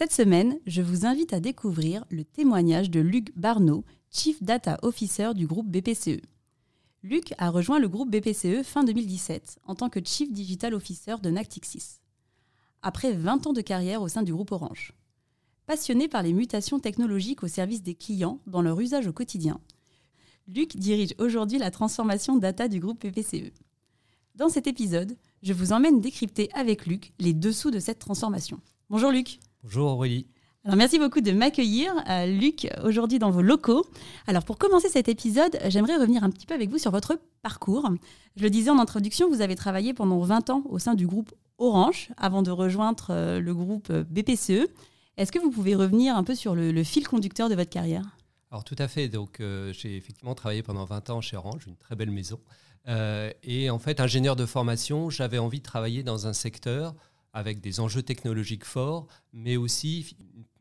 Cette semaine, je vous invite à découvrir le témoignage de Luc Barneau, Chief Data Officer du groupe BPCE. Luc a rejoint le groupe BPCE fin 2017 en tant que Chief Digital Officer de Nactixis. Après 20 ans de carrière au sein du groupe Orange. Passionné par les mutations technologiques au service des clients dans leur usage au quotidien, Luc dirige aujourd'hui la transformation data du groupe BPCE. Dans cet épisode, je vous emmène décrypter avec Luc les dessous de cette transformation. Bonjour Luc. Bonjour Aurélie. Alors merci beaucoup de m'accueillir, euh, Luc, aujourd'hui dans vos locaux. Alors pour commencer cet épisode, j'aimerais revenir un petit peu avec vous sur votre parcours. Je le disais en introduction, vous avez travaillé pendant 20 ans au sein du groupe Orange avant de rejoindre euh, le groupe BPCE. Est-ce que vous pouvez revenir un peu sur le, fil conducteur de votre carrière? Alors tout à fait. Donc euh, j'ai effectivement travaillé pendant 20 ans chez Orange, une très belle maison. et en fait, ingénieur de formation, j'avais envie de travailler dans un secteur avec des enjeux technologiques forts, mais aussi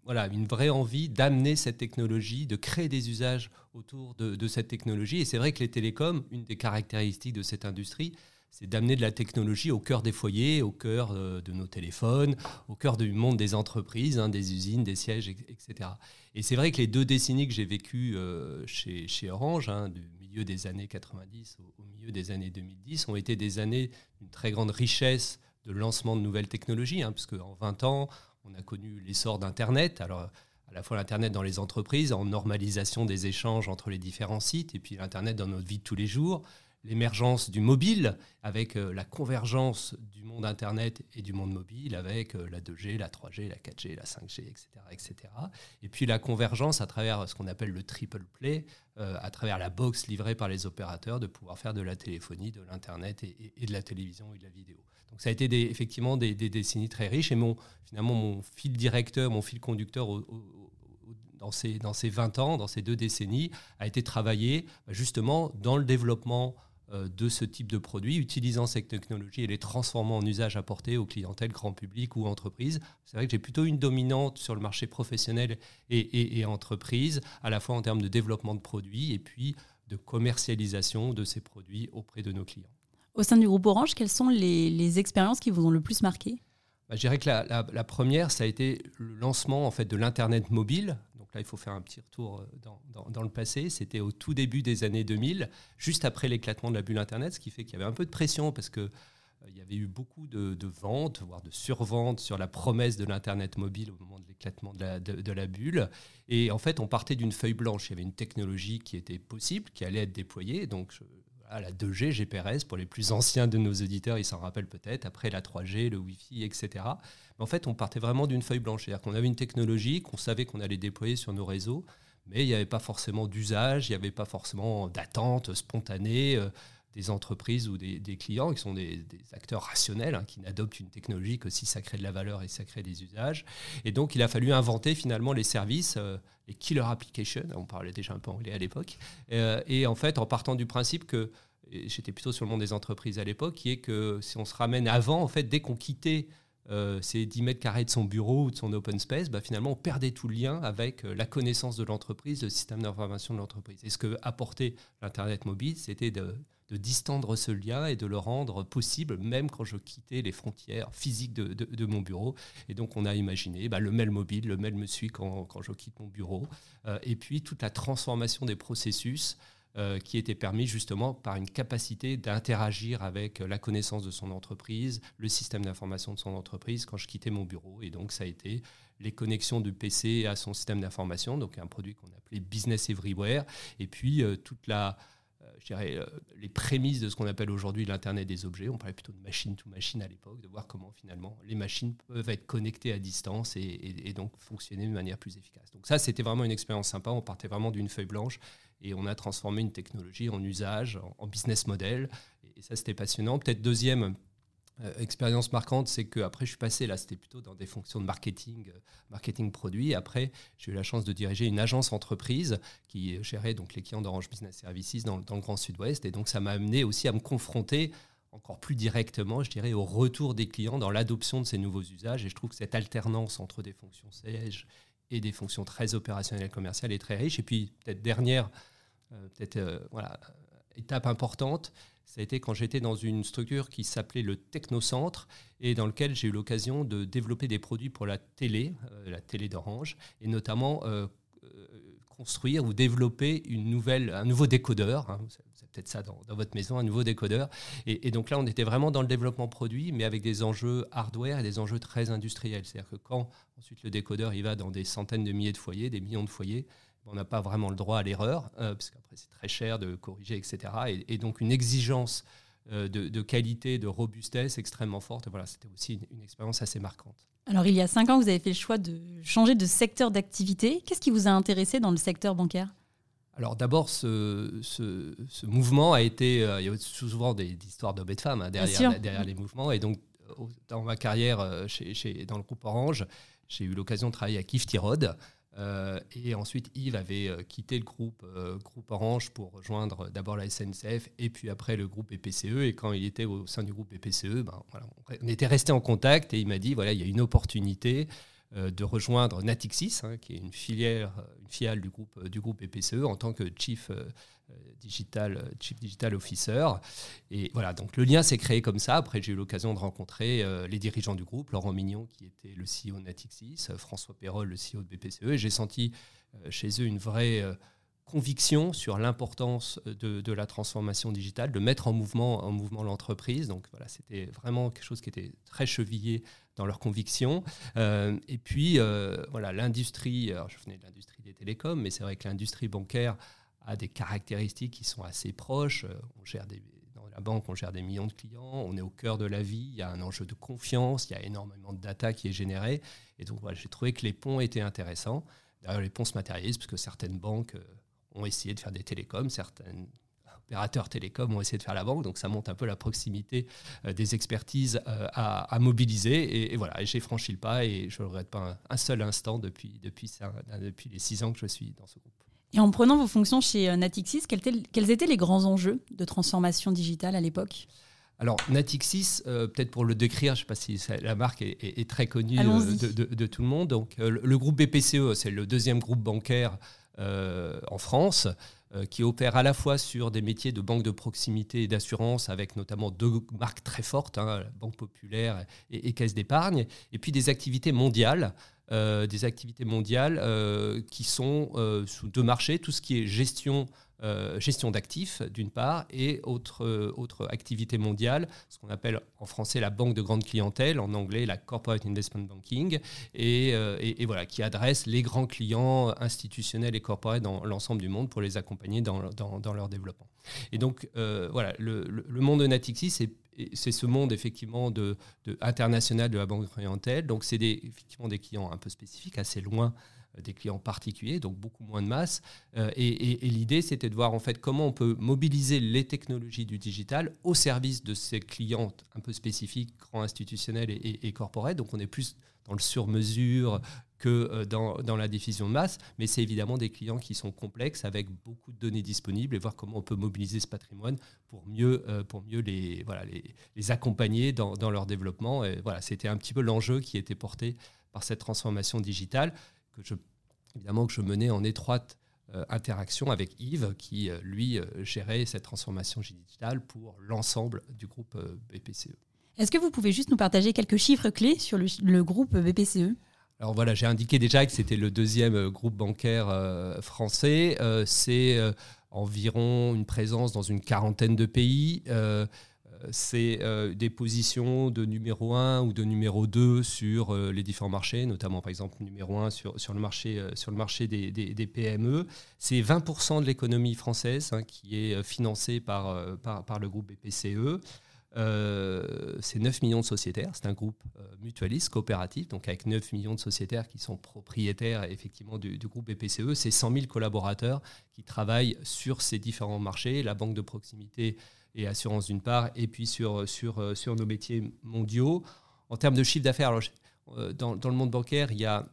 voilà, une vraie envie d'amener cette technologie, de créer des usages autour de, cette technologie. Et c'est vrai que les télécoms, une des caractéristiques de cette industrie, c'est d'amener de la technologie au cœur des foyers, au cœur euh, de nos téléphones, au cœur du monde des entreprises, hein, des usines, des sièges, etc. Et c'est vrai que les deux décennies que j'ai vécues euh, chez, Orange, hein, du milieu des années 90 au, au, milieu des années 2010, ont été des années d'une très grande richesse lancement de nouvelles technologies, hein, puisque en 20 ans, on a connu l'essor d'Internet. Alors, à la fois l'Internet dans les entreprises, en normalisation des échanges entre les différents sites, et puis l'Internet dans notre vie de tous les jours, l'émergence du mobile, avec euh, la convergence du monde Internet et du monde mobile, avec euh, la 2G, la 3G, la 4G, la 5G, etc. etc. Et puis la convergence à travers ce qu'on appelle le triple play, euh, à travers la box livrée par les opérateurs, de pouvoir faire de la téléphonie, de l'Internet et, de la télévision et de la vidéo. Donc ça a été effectivement des, décennies très riches et mon, finalement mon fil directeur, mon fil conducteur dans, ces, dans ces 20 ans, dans ces deux décennies, a été travailler bah, justement dans le développement de ce type de produits, utilisant cette technologie et les transformant en usage apporté aux clientèles, grand public ou entreprises. C'est vrai que j'ai plutôt une dominante sur le marché professionnel et, et, et entreprise, à la fois en termes de développement de produits et puis de commercialisation de ces produits auprès de nos clients. Au sein du groupe Orange, quelles sont les, expériences qui vous ont le plus marqué? Bah, Je dirais que la, première, ça a été le lancement en fait, de l'Internet mobile. Donc là, il faut faire un petit retour euh, dans, le passé. C'était au tout début des années 2000, juste après l'éclatement de la bulle Internet, ce qui fait qu'il y avait un peu de pression parce que euh, il y avait eu beaucoup de, ventes, voire de surventes sur la promesse de l'Internet mobile au moment de l'éclatement de la, de la, bulle. Et en fait, on partait d'une feuille blanche. Il y avait une technologie qui était possible, qui allait être déployée. Donc, la 2G, GPRS, pour les plus anciens de nos auditeurs, ils s'en rappellent peut-être, après la 3G, le Wi-Fi, etc. Mais en fait, on partait vraiment d'une feuille blanche, c'est-à-dire qu'on avait une technologie qu'on savait qu'on allait déployer sur nos réseaux, mais il n'y avait pas forcément d'usage, il n'y avait pas forcément d'attente spontanée. Des entreprises ou des, clients qui sont des, acteurs rationnels, hein, qui n'adoptent une technologie que si ça crée de la valeur et ça crée des usages. Et donc, il a fallu inventer finalement les services, euh, les killer applications, on parlait déjà un peu anglais à l'époque, euh, et en fait, en partant du principe que, j'étais plutôt sur le monde des entreprises à l'époque, qui est que si on se ramène avant, en fait, dès qu'on quittait euh, ces 10 mètres carrés de son bureau ou de son open space, bah, finalement, on perdait tout lien avec la connaissance de l'entreprise, le système d'information de l'entreprise. Et ce que apportait l'Internet mobile, c'était de de distendre ce lien et de le rendre possible, même quand je quittais les frontières physiques de, mon bureau. Et donc, on a imaginé bah, le mail mobile, le mail me suit quand, je quitte mon bureau, euh, et puis toute la transformation des processus. Euh, qui était permis justement par une capacité d'interagir avec la connaissance de son entreprise, le système d'information de son entreprise quand je quittais mon bureau. Et donc ça a été les connexions du PC à son système d'information, donc un produit qu'on appelait Business Everywhere, et puis euh, toute la, je dirais, euh, les prémices de ce qu'on appelle aujourd'hui l'Internet des objets. On parlait plutôt de machine to machine à l'époque, de voir comment finalement les machines peuvent être connectées à distance et, donc fonctionner de manière plus efficace. Donc ça, c'était vraiment une expérience sympa. On partait vraiment d'une feuille blanche et on a transformé une technologie en usage, en, business model. Et ça, c'était passionnant. Peut-être deuxième euh, expérience marquante, c'est que après je suis passé là, c'était plutôt dans des fonctions de marketing, euh, marketing produit. Après, j'ai eu la chance de diriger une agence entreprise qui gérait donc les clients d'Orange Business Services dans, dans le Grand Sud-Ouest, et donc ça m'a amené aussi à me confronter encore plus directement, je dirais, au retour des clients dans l'adoption de ces nouveaux usages. Et je trouve que cette alternance entre des fonctions sièges et des fonctions très opérationnelles commerciales est très riche. Et puis, peut-être dernière, euh, peut-être voilà, étape importante, ça a été quand j'étais dans une structure qui s'appelait le Technocentre et dans lequel j'ai eu l'occasion de développer des produits pour la télé, euh, la télé d'Orange, et notamment euh, euh, construire ou développer une nouvelle, un nouveau décodeur. Hein, c'est peut-être ça dans, votre maison, un nouveau décodeur. Et, donc là, on était vraiment dans le développement produit, mais avec des enjeux hardware et des enjeux très industriels. C'est-à-dire que quand ensuite le décodeur il va dans des centaines de milliers de foyers, des millions de foyers, on n'a pas vraiment le droit à l'erreur, euh, parce qu'après c'est très cher de corriger, etc. Et, donc une exigence euh, de, qualité, de robustesse extrêmement forte. voilà, c'était aussi une, expérience assez marquante. Alors il y a cinq ans, vous avez fait le choix de changer de secteur d'activité. Qu'est-ce qui vous a intéressé dans le secteur bancaire? Alors d'abord, ce, mouvement a été, euh, il y a souvent des, histoires d'hommes et de femmes hein, derrière, derrière les mouvements. Et donc, dans ma carrière chez, dans le groupe Orange, j'ai eu l'occasion de travailler à Kif Tirod, euh, et ensuite, Yves avait euh, quitté le groupe, euh, groupe Orange pour rejoindre d'abord la SNCF et puis après le groupe EPCE. Et quand il était au sein du groupe EPCE, ben, voilà, on était resté en contact et il m'a dit voilà, il y a une opportunité de rejoindre Natixis, hein, qui est une filière, une filiale du groupe, du groupe EPCE, en tant que chief euh, digital, euh, Chief Digital Officer. Et voilà, donc le lien s'est créé comme ça. Après, j'ai eu l'occasion de rencontrer euh, les dirigeants du groupe, Laurent Mignon, qui était le CEO de Natixis, François Perrol, le CEO de BPCE. Et j'ai senti chez eux une vraie conviction sur l'importance de, la transformation digitale, de mettre en mouvement, en mouvement l'entreprise. Donc voilà, c'était vraiment quelque chose qui était très chevillé dans leurs convictions. et puis, voilà, l'industrie, alors je venais de l'industrie des télécoms, mais c'est vrai que l'industrie bancaire a des caractéristiques qui sont assez proches. Euh, on gère des, dans la banque, on gère des millions de clients, on est au cœur de la vie, il y a un enjeu de confiance, il y a énormément de data qui est généré. Et donc voilà, j'ai trouvé que les ponts étaient intéressants. D'ailleurs, les ponts se matérialisent parce que certaines banques euh, ont essayé de faire des télécoms, certains opérateurs télécoms ont essayé de faire la banque, donc ça monte un peu la proximité euh, des expertises à, mobiliser. Et, voilà, j'ai franchi le pas et je ne regrette pas un, seul instant depuis, depuis, depuis les six ans que je suis dans ce groupe. Et en prenant vos fonctions chez euh, Natixis, quels étaient les grands enjeux de transformation digitale à l'époque? Alors, Natixis, euh, peut-être pour le décrire, je ne sais pas si la marque est, très connue euh, de, tout le monde. Donc, le groupe BPCE, c'est le deuxième groupe bancaire en France qui opère à la fois sur des métiers de banque de proximité et d'assurance, avec notamment deux marques très fortes, hein, Banque Populaire et, et Caisse d'épargne, et puis des activités mondiales euh, des activités mondiales euh, qui sont euh, sous deux marchés, tout ce qui est gestion, gestion d'actifs d'une part et autre, autre activité mondiale, ce qu'on appelle en français la banque de grande clientèle, en anglais la corporate investment banking, et, et, voilà, qui adresse les grands clients institutionnels et corporels dans l'ensemble du monde pour les accompagner dans, leur développement. Et donc voilà, le, monde de Natixis est c'est ce monde effectivement de, international de la banque clientèle. Donc c'est des, effectivement des clients un peu spécifiques, assez loin euh, des clients particuliers, donc beaucoup moins de masse. Euh, et, l'idée, c'était de voir en fait comment on peut mobiliser les technologies du digital au service de ces clients un peu spécifiques, grands institutionnels et, et, corporels. Donc on est plus dans le sur-mesure que euh, dans, la diffusion de masse, mais c'est évidemment des clients qui sont complexes avec beaucoup de données disponibles et voir comment on peut mobiliser ce patrimoine pour mieux, euh, pour mieux les, voilà, les, accompagner dans, leur développement. Et voilà, c'était un petit peu l'enjeu qui était porté par cette transformation digitale que je, évidemment que je menais en étroite euh, interaction avec Yves qui, lui, gérait cette transformation digitale pour l'ensemble du groupe BPCE. Est-ce que vous pouvez juste nous partager quelques chiffres clés sur le, groupe BPCE alors voilà, j'ai indiqué déjà que c'était le deuxième euh, groupe bancaire euh, français. Euh, c'est environ une présence dans une quarantaine de pays. C'est des positions de numéro 1 ou de numéro 2 sur les différents marchés, notamment par exemple numéro 1 sur, sur le marché, sur le marché des, PME. C'est 20% de l'économie française hein, qui est financée par, par, le groupe BPCE. Euh, c'est 9 millions de sociétaires, c'est un groupe euh, mutualiste, coopératif, donc avec 9 millions de sociétaires qui sont propriétaires effectivement du, groupe BPCE. C'est 100 000 collaborateurs qui travaillent sur ces différents marchés. La banque de proximité et assurance d'une part, et puis sur, sur, sur nos métiers mondiaux. En termes de chiffre d'affaires, dans, dans, le monde bancaire, il y a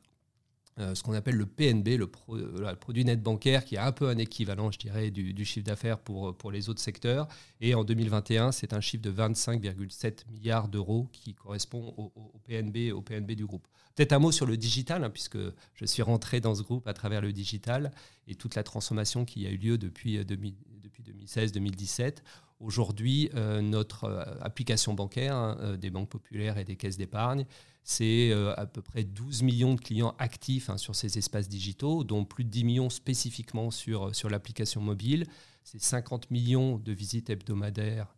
euh, ce qu'on appelle le PNB, le, produit net bancaire, qui a un peu un équivalent, je dirais, du, chiffre d'affaires pour, pour les autres secteurs. Et en 2021, c'est un chiffre de 25,7 milliards d'euros qui correspond au, PNB, au PNB du groupe. Peut-être un mot sur le digital, hein, puisque je suis rentré dans ce groupe à travers le digital et toute la transformation qui a eu lieu depuis, euh, depuis 2016-2017. Aujourd'hui, euh, notre application bancaire hein, des banques populaires et des caisses d'épargne, c'est euh, à peu près 12 millions de clients actifs hein, sur ces espaces digitaux, dont plus de 10 millions spécifiquement sur, euh, l'application mobile. C'est 50 millions de visites hebdomadaires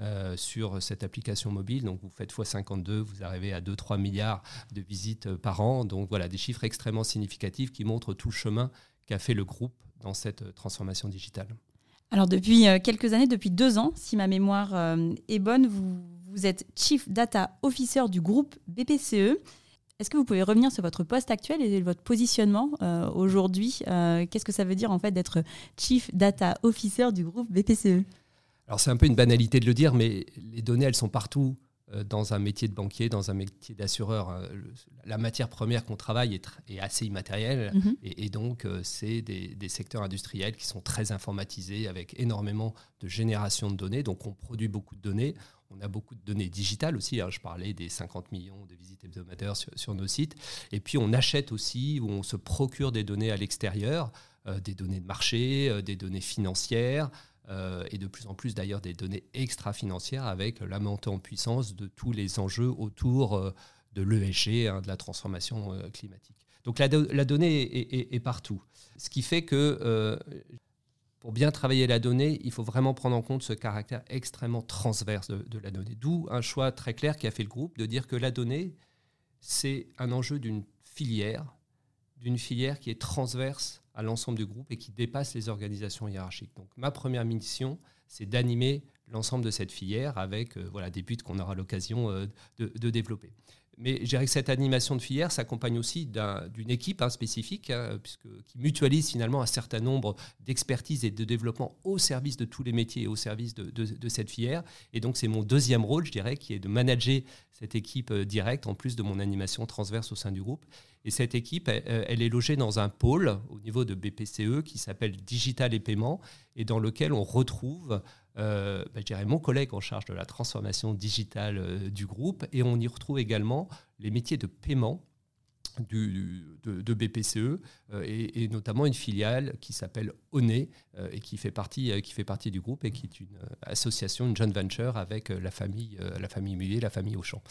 euh, sur cette application mobile. Donc vous faites x52, vous arrivez à 2-3 milliards de visites par an. Donc voilà, des chiffres extrêmement significatifs qui montrent tout le chemin qu'a fait le groupe dans cette transformation digitale. Alors depuis quelques années, depuis deux ans, si ma mémoire est bonne, vous vous êtes Chief Data Officer du groupe BPCE. Est-ce que vous pouvez revenir sur votre poste actuel et votre positionnement euh, aujourd'hui euh, Qu'est-ce que ça veut dire en fait d'être Chief Data Officer du groupe BPCE Alors c'est un peu une banalité de le dire, mais les données elles sont partout euh, dans un métier de banquier, dans un métier d'assureur. Hein. La matière première qu'on travaille est, assez immatérielle mhm. et, donc c'est des, des, secteurs industriels qui sont très informatisés avec énormément de génération de données. Donc on produit beaucoup de données. On a beaucoup de données digitales aussi. Hein. Je parlais des 50 millions de visites hebdomadaires sur, nos sites. Et puis on achète aussi ou on se procure des données à l'extérieur, euh, des données de marché, euh, des données financières. Euh, et de plus en plus d'ailleurs des données extra-financières avec la montée en puissance de tous les enjeux autour de l'ESG, hein, de la transformation climatique. Donc la, donnée est, partout. Ce qui fait que pour bien travailler la donnée, il faut vraiment prendre en compte ce caractère extrêmement transverse de, la donnée. D'où un choix très clair qui a fait le groupe de dire que la donnée, c'est un enjeu d'une filière, d'une filière qui est transverse à l'ensemble du groupe et qui dépasse les organisations hiérarchiques. Donc ma première mission, c'est d'animer l'ensemble de cette filière avec euh, voilà, des buts qu'on aura l'occasion euh, de, développer. Mais je dirais que cette animation de filière s'accompagne aussi d'une équipe hein, spécifique, hein, qui mutualise finalement un certain nombre d'expertises et de développement au service de tous les métiers et au service de, cette filière. Et donc c'est mon deuxième rôle, je dirais, qui est de manager cette équipe euh, directe, en plus de mon animation transverse au sein du groupe. Et cette équipe, elle, est logée dans un pôle au niveau de BPCE qui s'appelle Digital et Paiement, et dans lequel on retrouve euh, bah, je dirais mon collègue en charge de la transformation digitale euh, du groupe, et on y retrouve également les métiers de paiement de, BPCE euh, et, notamment une filiale qui s'appelle ONE et qui fait, partie, qui fait partie du groupe et qui est une association, une joint venture avec la famille, la famille Mullier, la famille Auchan.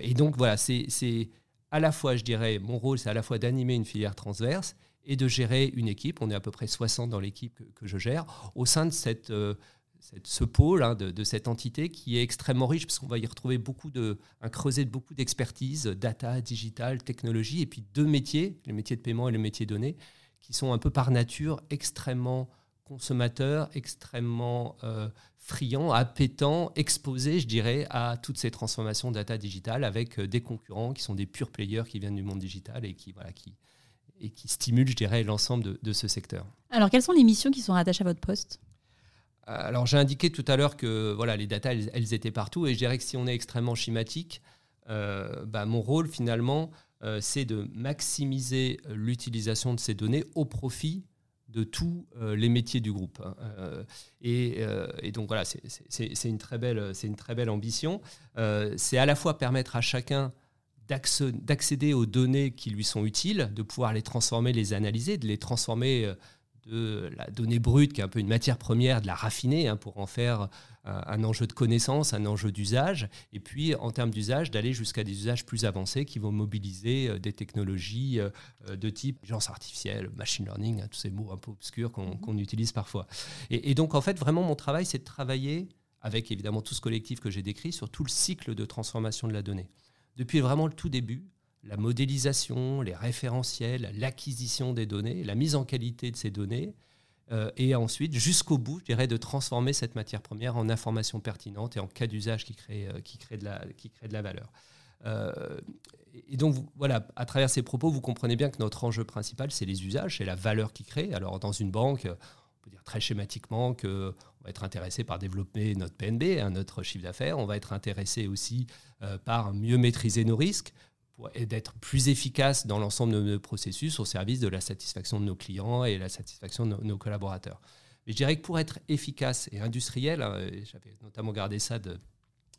et donc voilà, c'est à la fois, je dirais, mon rôle, c'est à la fois d'animer une filière transverse et de gérer une équipe. On est à peu près 60 dans l'équipe que, je gère au sein de cette ce pôle hein, de, cette entité qui est extrêmement riche parce qu'on va y retrouver beaucoup de, un creuset de beaucoup d'expertise, data, digital, technologie, et puis deux métiers, le métier de paiement et le métier donné, qui sont un peu par nature extrêmement consommateurs, extrêmement euh, friands, appétants, exposés, je dirais, à toutes ces transformations data digitales avec euh, des concurrents qui sont des purs players qui viennent du monde digital et qui, voilà, qui, et qui stimulent, je dirais, l'ensemble de, de ce secteur. Alors, quelles sont les missions qui sont rattachées à votre poste? Alors j'ai indiqué tout à l'heure que voilà, les datas, elles, étaient partout, et je dirais que si on est extrêmement schématique, euh, bah, mon rôle finalement, euh, c'est de maximiser l'utilisation de ces données au profit de tous euh, les métiers du groupe. Hein. Et, donc voilà, c'est une, très belle, une très belle ambition. c'est à la fois permettre à chacun d'accéder aux données qui lui sont utiles, de pouvoir les transformer, les analyser, de les transformer de la donnée brute, qui est un peu une matière première, de la raffiner hein, pour en faire euh, un enjeu de connaissance, un enjeu d'usage, et puis en termes d'usage, d'aller jusqu'à des usages plus avancés qui vont mobiliser euh, des technologies euh, de type intelligence artificielle, machine learning, hein, tous ces mots un peu obscurs qu'on mm-hmm. utilise parfois. Et, et, donc en fait, vraiment, mon travail, c'est de travailler avec évidemment tout ce collectif que j'ai décrit sur tout le cycle de transformation de la donnée. Depuis vraiment le tout début, la modélisation, les référentiels, l'acquisition des données, la mise en qualité de ces données, euh, et ensuite, jusqu'au bout, je dirais, de transformer cette matière première en information pertinente et en cas d'usage qui crée, euh, de la, valeur. Euh, et donc, voilà, à travers ces propos, vous comprenez bien que notre enjeu principal, c'est les usages, c'est la valeur qui crée. Alors, dans une banque, on peut dire très schématiquement qu'on on va être intéressé par développer notre PNB, hein, notre chiffre d'affaires. On va être intéressé aussi par mieux maîtriser nos risques d'être plus efficace dans l'ensemble de nos processus au service de la satisfaction de nos clients et la satisfaction de nos, collaborateurs. Mais je dirais que pour être efficace et industriel, hein, j'avais notamment gardé ça de,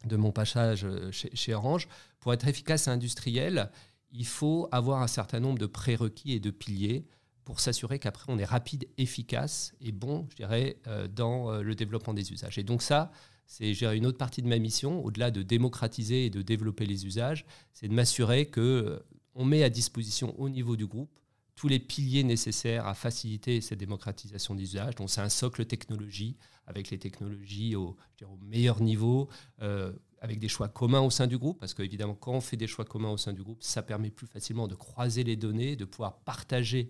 de mon passage chez, chez, Orange, pour être efficace et industriel, il faut avoir un certain nombre de prérequis et de piliers pour s'assurer qu'après on est rapide, efficace et bon, je dirais, euh, dans euh, le développement des usages. Et donc ça, c'est une autre partie de ma mission, au-delà de démocratiser et de développer les usages, c'est de m'assurer que euh, on met à disposition au niveau du groupe tous les piliers nécessaires à faciliter cette démocratisation des usages. Donc c'est un socle technologie avec les technologies au, au meilleur niveau, avec des choix communs au sein du groupe, parce qu'évidemment quand on fait des choix communs au sein du groupe, ça permet plus facilement de croiser les données, de pouvoir partager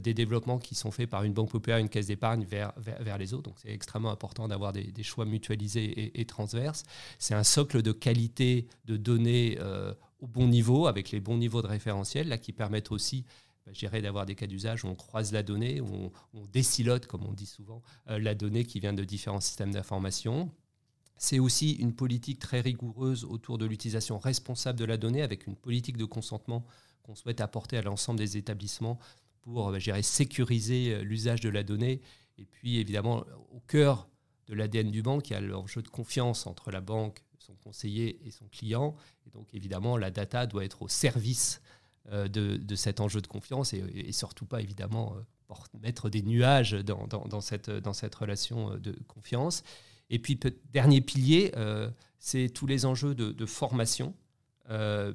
des développements qui sont faits par une banque populaire, une caisse d'épargne vers, vers, les autres. Donc c'est extrêmement important d'avoir des, choix mutualisés et, transverses. C'est un socle de qualité de données euh, au bon niveau, avec les bons niveaux de référentiel, là, qui permettent aussi bah, d'avoir des cas d'usage où on croise la donnée, où on, on décilote, comme on dit souvent, euh, la donnée qui vient de différents systèmes d'information. C'est aussi une politique très rigoureuse autour de l'utilisation responsable de la donnée, avec une politique de consentement qu'on souhaite apporter à l'ensemble des établissements pour euh, sécuriser euh, l'usage de la donnée. Et puis évidemment, au cœur de l'ADN du banque, il y a l'enjeu de confiance entre la banque, son conseiller et son client. Et donc évidemment, la data doit être au service euh, de, cet enjeu de confiance et, surtout pas évidemment mettre des nuages dans, dans, cette, dans cette relation de confiance. Et puis, dernier pilier, c'est tous les enjeux de, de formation,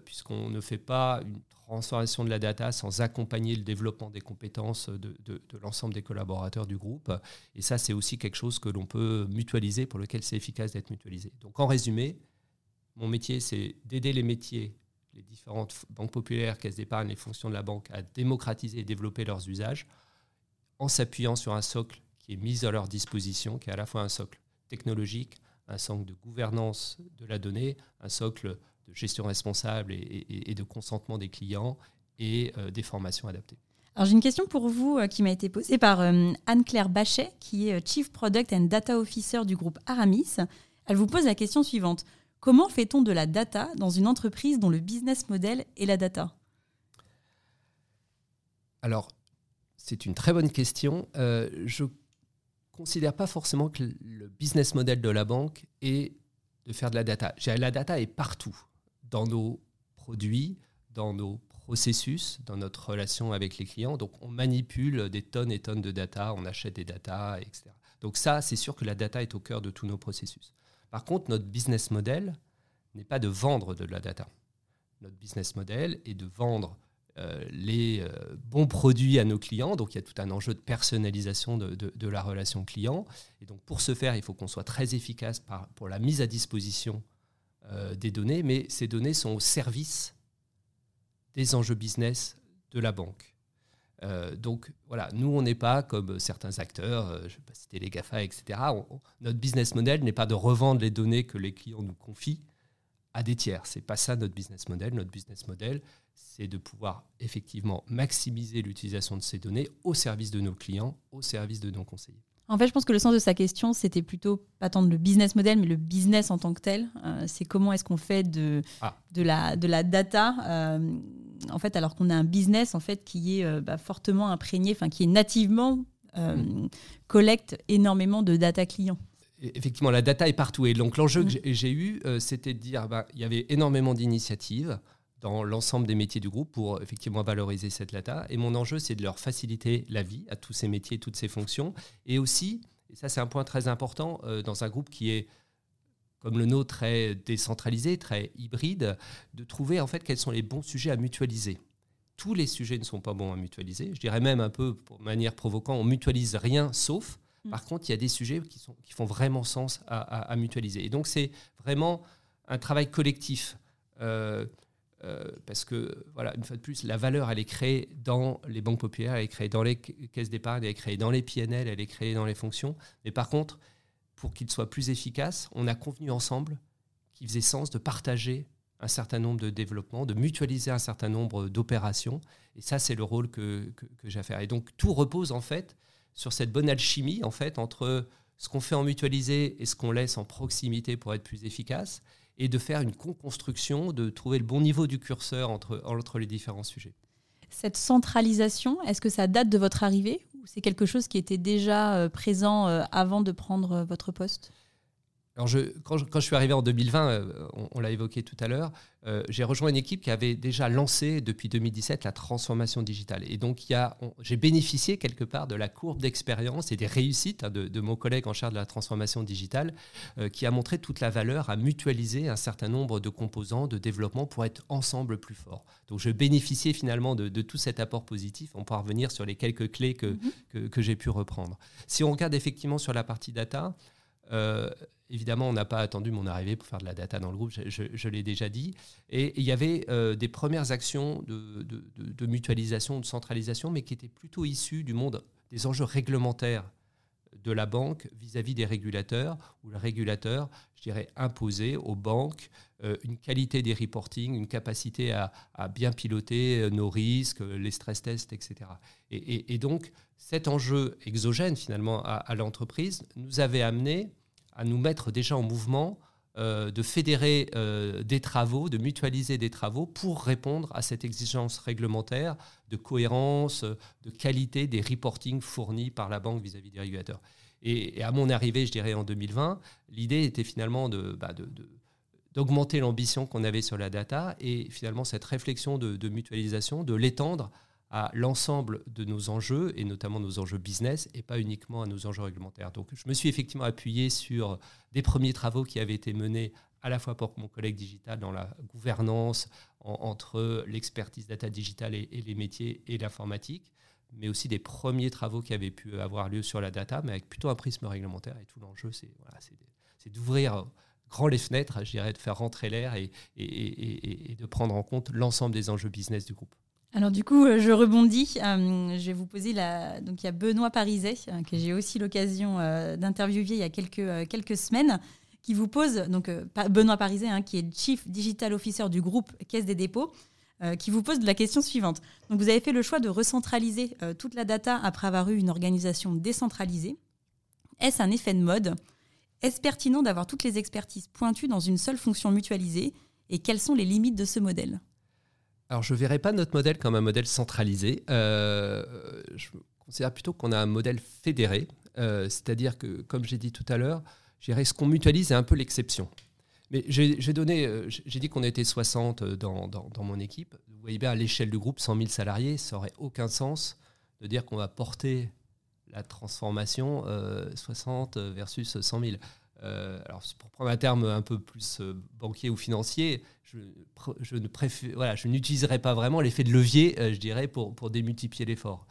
puisqu'on ne fait pas une transformation de la data sans accompagner le développement des compétences de, l'ensemble des collaborateurs du groupe. Et ça, c'est aussi quelque chose que l'on peut mutualiser, pour lequel c'est efficace d'être mutualisé. Donc en résumé, mon métier, c'est d'aider les métiers, les différentes banques populaires, caisses d'épargne, les fonctions de la banque à démocratiser et développer leurs usages en s'appuyant sur un socle qui est mis à leur disposition, qui est à la fois un socle technologique, un socle de gouvernance de la donnée, un socle de gestion responsable et, de consentement des clients et euh, des formations adaptées. Alors j'ai une question pour vous euh, qui m'a été posée par euh, Anne-Claire Bachet, qui est Chief Product and Data Officer du groupe Aramis. Elle vous pose la question suivante. Comment fait-on de la data dans une entreprise dont le business model est la data? Alors, c'est une très bonne question. je ne considère pas forcément que le business model de la banque est de faire de la data. La data est partout dans nos produits, dans nos processus, dans notre relation avec les clients. Donc on manipule des tonnes et tonnes de data, on achète des data, etc. Donc ça, c'est sûr que la data est au cœur de tous nos processus. Par contre, notre business model n'est pas de vendre de la data. Notre business model est de vendre euh, les euh, bons produits à nos clients. Donc il y a tout un enjeu de personnalisation de, la relation client. Et donc pour ce faire, il faut qu'on soit très efficace pour la mise à disposition euh, des données, mais ces données sont au service des enjeux business de la banque. Euh, donc voilà, nous, on n'est pas comme certains acteurs, euh, je ne vais pas citer les GAFA, etc. notre business model n'est pas de revendre les données que les clients nous confient à des tiers. Ce n'est pas ça notre business model. Notre business model, c'est de pouvoir effectivement maximiser l'utilisation de ces données au service de nos clients, au service de nos conseillers. En fait, je pense que le sens de sa question, c'était plutôt pas tant le business model, mais le business en tant que tel. Euh, c'est comment est-ce qu'on fait de, ah. de, la, de la data, euh, en fait, alors qu'on a un business en fait qui est euh, bah, fortement imprégné, enfin qui est nativement mm. collecte énormément de data clients. Effectivement, la data est partout. Et donc l'enjeu que mm. j'ai eu, c'était de dire, bah, il y avait énormément d'initiatives dans l'ensemble des métiers du groupe pour effectivement valoriser cette data. Et mon enjeu, c'est de leur faciliter la vie à tous ces métiers, toutes ces fonctions. Et aussi, et ça c'est un point très important, euh, dans un groupe qui est comme le nôtre, très décentralisé, très hybride, de trouver en fait quels sont les bons sujets à mutualiser. Tous les sujets ne sont pas bons à mutualiser. Je dirais même un peu, pour manière provocante, on mutualise rien sauf. Mm. Par contre, il y a des sujets qui, sont, qui font vraiment sens à, mutualiser. Et donc, c'est vraiment un travail collectif. Euh, euh, parce que, voilà, une fois de plus, la valeur, elle est créée dans les banques populaires, elle est créée dans les caisses d'épargne, elle est créée dans les PNL, elle est créée dans les fonctions. Mais par contre, pour qu'il soit plus efficace, on a convenu ensemble qu'il faisait sens de partager un certain nombre de développements, de mutualiser un certain nombre d'opérations. Et ça, c'est le rôle que, que, j'ai à faire. Et donc, tout repose en fait sur cette bonne alchimie en fait entre ce qu'on fait en mutualisé et ce qu'on laisse en proximité pour être plus efficace, et de faire une co-construction, de trouver le bon niveau du curseur entre, entre les différents sujets. Cette centralisation, est-ce que ça date de votre arrivée ou c'est quelque chose qui était déjà euh, présent euh, avant de prendre euh, votre poste? Alors je, quand, je, suis arrivé en 2020, euh, on, l'a évoqué tout à l'heure, euh, j'ai rejoint une équipe qui avait déjà lancé depuis 2017 la transformation digitale. Et donc j'ai bénéficié quelque part de la courbe d'expérience et des réussites hein, de, mon collègue en charge de la transformation digitale, euh, qui a montré toute la valeur à mutualiser un certain nombre de composants de développement pour être ensemble plus forts. Donc je bénéficiais finalement de, tout cet apport positif. On pourra revenir sur les quelques clés que, que, que j'ai pu reprendre. Si on regarde effectivement sur la partie data, euh, évidemment, on n'a pas attendu mon arrivée pour faire de la data dans le groupe, je, l'ai déjà dit. Et il y avait euh, des premières actions de, mutualisation, de centralisation, mais qui étaient plutôt issues du monde des enjeux réglementaires de la banque vis-à-vis des régulateurs, où le régulateur, je dirais, imposait aux banques euh, une qualité des reporting, une capacité à, bien piloter nos risques, les stress tests, etc. Et, donc, cet enjeu exogène, finalement, à l'entreprise nous avait amené à nous mettre déjà en mouvement, euh, de fédérer euh, des travaux, de mutualiser des travaux pour répondre à cette exigence réglementaire de cohérence, de qualité des reportings fournis par la banque vis-à-vis des régulateurs. Et, à mon arrivée, je dirais en 2020, l'idée était finalement de, bah, d'augmenter l'ambition qu'on avait sur la data et finalement cette réflexion de, de mutualisation, de l'étendre à l'ensemble de nos enjeux, et notamment nos enjeux business, et pas uniquement à nos enjeux réglementaires. Donc je me suis effectivement appuyé sur des premiers travaux qui avaient été menés à la fois pour mon collègue digital dans la gouvernance entre l'expertise data digitale et, les métiers et l'informatique, mais aussi des premiers travaux qui avaient pu avoir lieu sur la data, mais avec plutôt un prisme réglementaire. Et tout l'enjeu, c'est d'ouvrir grand les fenêtres, je dirais, de faire rentrer l'air et de prendre en compte l'ensemble des enjeux business du groupe. Alors du coup, euh, je rebondis. Euh, je vais vous poser la... Donc il y a Benoît Pariset, euh, que j'ai aussi l'occasion d'interviewer il y a quelques, semaines, qui vous pose, donc Benoît Pariset, hein, qui est Chief Digital Officer du groupe Caisse des dépôts, qui vous pose la question suivante. Donc vous avez fait le choix de recentraliser toute la data après avoir eu une organisation décentralisée. Est-ce un effet de mode? Est-ce pertinent d'avoir toutes les expertises pointues dans une seule fonction mutualisée? Et quelles sont les limites de ce modèle? Alors, je ne verrais pas notre modèle comme un modèle centralisé. Euh, je considère plutôt qu'on a un modèle fédéré. Euh, c'est-à-dire que, comme j'ai dit tout à l'heure, ce qu'on mutualise est un peu l'exception. Mais j'ai euh, dit qu'on était 60 dans, dans, mon équipe. Vous voyez bien, à l'échelle du groupe, 100 000 salariés, ça n'aurait aucun sens de dire qu'on va porter la transformation 60 versus 100 000. Euh, alors, pour prendre un terme un peu plus euh, banquier ou financier, je, voilà, n'utiliserai pas vraiment l'effet de levier, euh, je dirais, pour, pour démultiplier l'effort.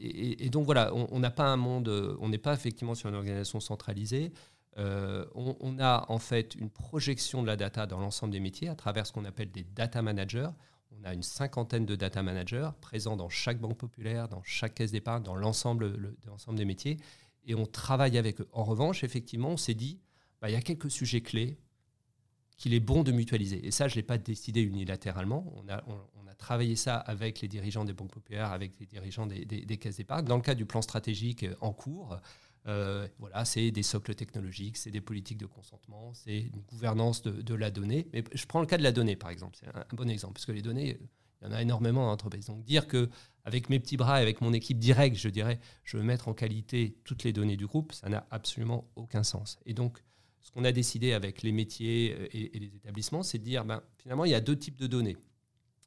Et, donc voilà, on n'a pas un monde, on n'est pas effectivement sur une organisation centralisée. On, on, a en fait une projection de la data dans l'ensemble des métiers à travers ce qu'on appelle des data managers. On a une cinquantaine de data managers présents dans chaque banque populaire, dans chaque caisse d'épargne, dans l'ensemble des métiers et on travaille avec eux. En revanche, effectivement, on s'est dit, bah, il y a quelques sujets clés qu'il est bon de mutualiser. Et ça, je ne l'ai pas décidé unilatéralement. On a, on, a, travaillé ça avec les dirigeants des banques populaires, avec les dirigeants des, des, caisses d'épargne. Dans le cadre du plan stratégique euh, en cours, euh, voilà, c'est des socles technologiques, c'est des politiques de consentement, c'est une gouvernance de, de, la donnée. Mais je prends le cas de la donnée, par exemple. C'est un, un bon exemple, parce que les données, il y en a énormément dans l'entreprise. Donc dire que avec mes petits bras et avec mon équipe directe, je dirais, je veux mettre en qualité toutes les données du groupe, ça n'a absolument aucun sens. Et donc, ce qu'on a décidé avec les métiers euh, et, les établissements, c'est de dire, ben, finalement, il y a deux types de données.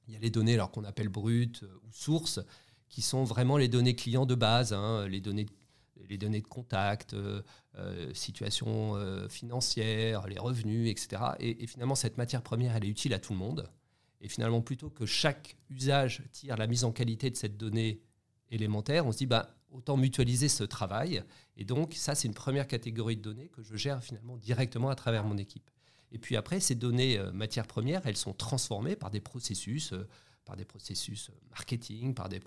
Il y a les données alors qu'on appelle brutes euh, ou sources, qui sont vraiment les données clients de base, hein, les données de les données de contact, euh, situation financière, les revenus, etc. et, finalement, cette matière première, elle est utile à tout le monde. Et finalement, plutôt que chaque usage tire la mise en qualité de cette donnée élémentaire, on se dit bah, autant mutualiser ce travail. Et donc, ça, c'est une première catégorie de données que je gère finalement directement à travers mon équipe. Et puis après, ces données euh, matières premières, elles sont transformées par des processus, euh, par des processus marketing, par des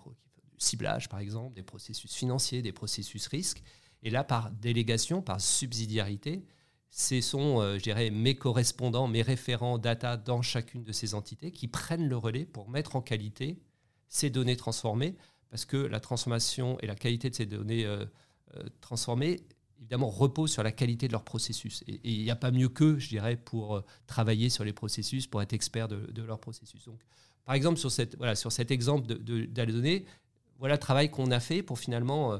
ciblage par exemple, des processus financiers, des processus risques. Et là, par délégation, par subsidiarité, ce sont, euh, je dirais, mes correspondants, mes référents data dans chacune de ces entités qui prennent le relais pour mettre en qualité ces données transformées, parce que la transformation et la qualité de ces données euh, euh, transformées, évidemment, reposent sur la qualité de leur processus. Et il n'y a pas mieux qu'eux, je dirais, pour travailler sur les processus, pour être expert de, de leur processus. Donc, par exemple, sur, cette, voilà, sur cet exemple de, d'aller donner, voilà le travail qu'on a fait pour finalement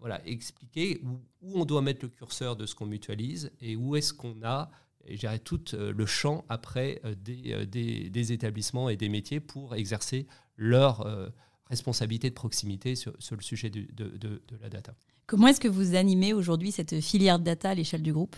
voilà, expliquer où, où, on doit mettre le curseur de ce qu'on mutualise et où est-ce qu'on a dirais tout le champ après des, des, des, établissements et des métiers pour exercer leur responsabilité de proximité sur, le sujet de, de, la data. Comment est-ce que vous animez aujourd'hui cette filière data à l'échelle du groupe?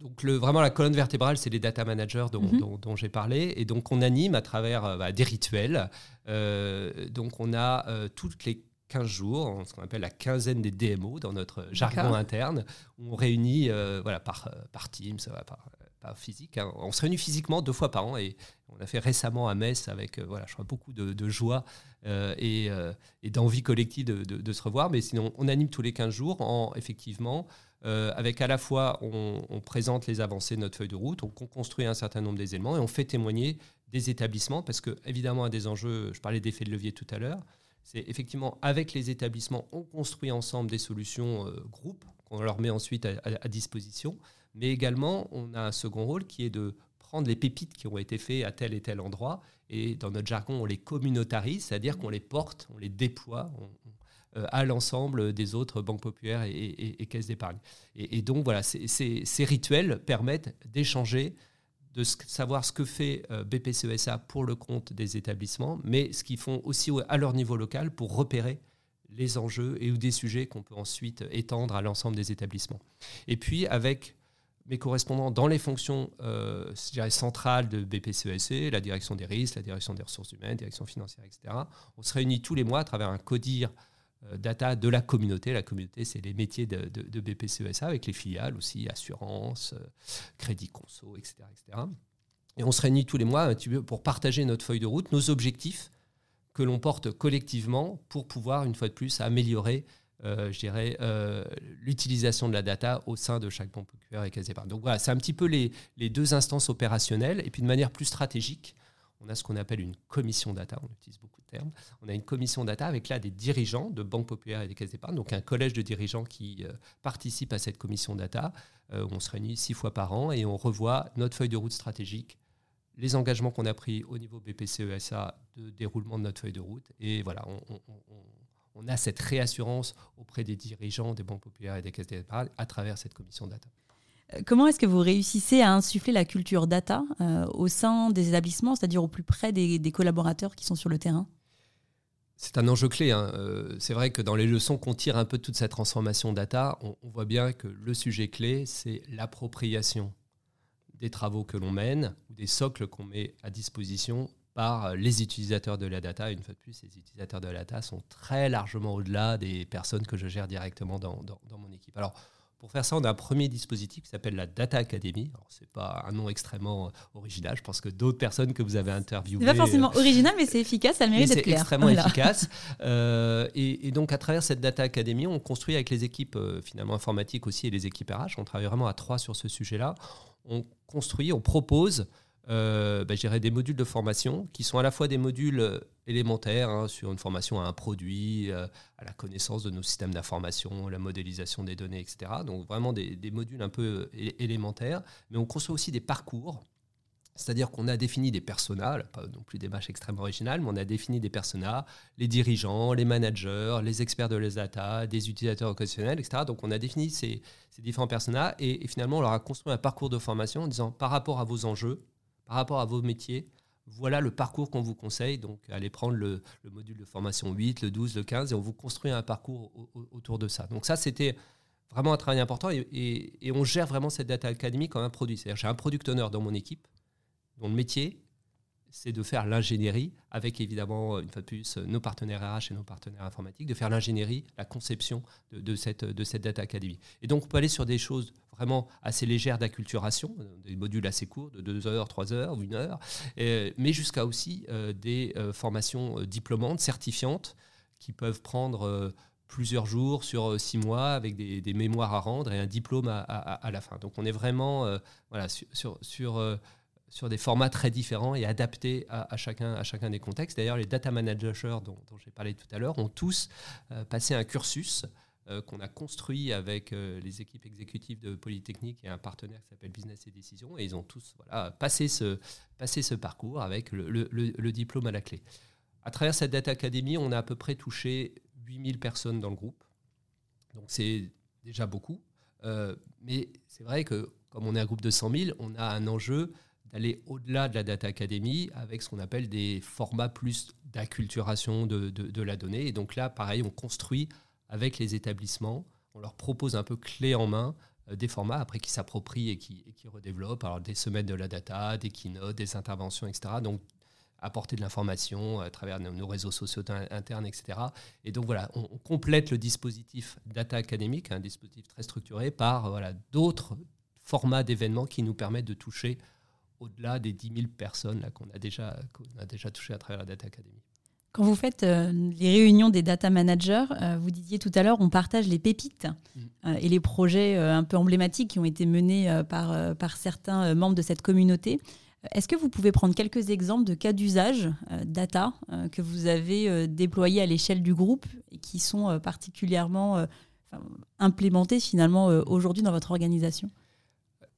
Donc le, vraiment la colonne vertébrale, c'est les data managers dont, mhm. dont, j'ai parlé. Et donc on anime à travers euh, bah, des rituels. Euh, donc on a euh, toutes les 15 jours, ce qu'on appelle la quinzaine des DMO dans notre jargon interne, où on réunit voilà, par, par Teams, par, pas physique. Hein. On se réunit physiquement deux fois par an et on a fait récemment à Metz avec euh, voilà, je crois, beaucoup de, joie euh, euh, et, d'envie collective de, se revoir. Mais sinon, on anime tous les 15 jours en effectivement. avec à la fois, on, présente les avancées de notre feuille de route, on, construit un certain nombre d'éléments et on fait témoigner des établissements parce que, évidemment, un des enjeux, je parlais d'effet de levier tout à l'heure, c'est effectivement avec les établissements, on construit ensemble des solutions groupes qu'on leur met ensuite à disposition. Mais également, on a un second rôle qui est de prendre les pépites qui ont été faites à tel et tel endroit, et dans notre jargon, on les communautarise, c'est-à-dire qu'on les porte, on les déploie euh, à l'ensemble des autres banques populaires et, caisses d'épargne. Et, donc, voilà, ces rituels permettent d'échanger, de savoir ce que fait euh, BPCESA pour le compte des établissements, mais ce qu'ils font aussi à leur niveau local pour repérer les enjeux et ou des sujets qu'on peut ensuite étendre à l'ensemble des établissements. Et puis, avec mes correspondants dans les fonctions euh, centrales de BPCESC, e, la direction des risques, la direction des ressources humaines, direction financière, etc. On se réunit tous les mois à travers un CODIR data de la communauté. La communauté, c'est les métiers de, de, BPCESA avec les filiales aussi, assurance, euh, crédit conso, etc., etc. Et on se réunit tous les mois pour partager notre feuille de route, nos objectifs que l'on porte collectivement pour pouvoir, une fois de plus, améliorer euh, je dirais, euh, l'utilisation de la data au sein de chaque banque populaire et caisse d'épargne. Donc voilà, c'est un petit peu les, les, deux instances opérationnelles. Et puis de manière plus stratégique, on a ce qu'on appelle une commission data, on utilise beaucoup On a une commission data avec là des dirigeants de banques populaires et des caisses d'épargne, donc un collège de dirigeants qui euh, participent à cette commission data. on se réunit six fois par an et on revoit notre feuille de route stratégique les engagements qu'on a pris au niveau BPCESA de déroulement de notre feuille de route. Et voilà, on, a cette réassurance auprès des dirigeants des banques populaires et des caisses d'épargne à travers cette commission data. Euh, comment est-ce que vous réussissez à insuffler la culture data euh, au sein des établissements, c'est-à-dire au plus près des, collaborateurs qui sont sur le terrain? C'est un enjeu clé. Hein. Euh, c'est vrai que dans les leçons qu'on tire un peu de toute cette transformation data, on, voit bien que le sujet clé, c'est l'appropriation des travaux que l'on mène ou des socles qu'on met à disposition par euh, les utilisateurs de la data. Une fois de plus, ces utilisateurs de la data sont très largement au-delà des personnes que je gère directement dans, mon équipe. Pour faire ça, on a un premier dispositif qui s'appelle la Data Academy. Ce n'est pas un nom extrêmement euh, original. Je pense que d'autres personnes que vous avez interviewées. n'est pas forcément euh, original, mais c'est efficace, ça mérite d'être clair. C'est extrêmement efficace. et, donc, à travers cette Data Academy, on construit avec les équipes finalement informatiques aussi et les équipes RH. On travaille vraiment à trois sur ce sujet-là. On construit, on propose euh, bah, des modules de formation qui sont à la fois des modules euh, élémentaires hein, sur une formation à un produit, euh, à la connaissance de nos systèmes d'information, la modélisation des données, etc. Donc vraiment des, modules un peu élémentaires, mais on construit aussi des parcours. C'est-à-dire qu'on a défini des personas, pas non plus des matchs extrêmement originales, mais on a défini des personas, les dirigeants, les managers, les experts de les data, des utilisateurs occasionnels, etc. Donc on a défini ces, différents personas et, finalement on leur a construit un parcours de formation en disant par rapport à vos enjeux, par rapport à vos métiers, voilà le parcours qu'on vous conseille. Donc, allez prendre le, module de formation 8, le 12, le 15, et on vous construit un parcours autour de ça. Donc, ça, c'était vraiment un travail important. Et, on gère vraiment cette Data Academy comme un produit. C'est-à-dire, j'ai un product owner dans mon équipe, dont le métier, c'est de faire l'ingénierie, avec évidemment, une fois de plus, nos partenaires RH et nos partenaires informatiques, de faire l'ingénierie, la conception de, cette, de cette Data Academy. Et donc, on peut aller sur des choses vraiment assez légères d'acculturation, des modules assez courts, de 2 heures, 3 heures, 1 heure, mais jusqu'à aussi euh, des euh, formations euh, diplômantes, certifiantes, qui peuvent prendre plusieurs jours sur six mois avec des, mémoires à rendre et un diplôme à, la fin. Donc on est vraiment voilà, sur, sur sur des formats très différents et adaptés à, chacun, à chacun des contextes. D'ailleurs, les data managers dont, j'ai parlé tout à l'heure ont tous euh, passé un cursus qu'on a construit avec les équipes exécutives de Polytechnique et un partenaire qui s'appelle Business et Décision. Et ils ont tous voilà, passé, ce, passé ce parcours avec le, le, diplôme à la clé. À travers cette Data Academy, on a à peu près touché 8000 personnes dans le groupe. Donc c'est déjà beaucoup. mais c'est vrai que comme on est un groupe de 100 000, on a un enjeu d'aller au-delà de la Data Academy avec ce qu'on appelle des formats plus d'acculturation de, de, la donnée. Et donc là, pareil, on construit avec les établissements, on leur propose un peu clé en main euh, des formats après qui s'approprient et qui, qui redéveloppent. Alors des semaines de la data, des keynotes, des interventions, etc. Donc apporter de l'information à travers nos, réseaux sociaux internes, etc. Et donc voilà, on, complète le dispositif data académique, un dispositif très structuré, par voilà, d'autres formats d'événements qui nous permettent de toucher au-delà des 10 000 personnes qu'on a, déjà, a déjà touché à travers la Data Academy. Quand vous faites euh, les réunions des data managers, euh, vous disiez tout à l'heure, on partage les pépites mm. euh, et les projets un peu emblématiques qui ont été menés par, par certains membres de cette communauté. Est-ce que vous pouvez prendre quelques exemples de cas d'usage data que vous avez déployés à l'échelle du groupe et qui sont particulièrement implémentés finalement aujourd'hui dans votre organisation?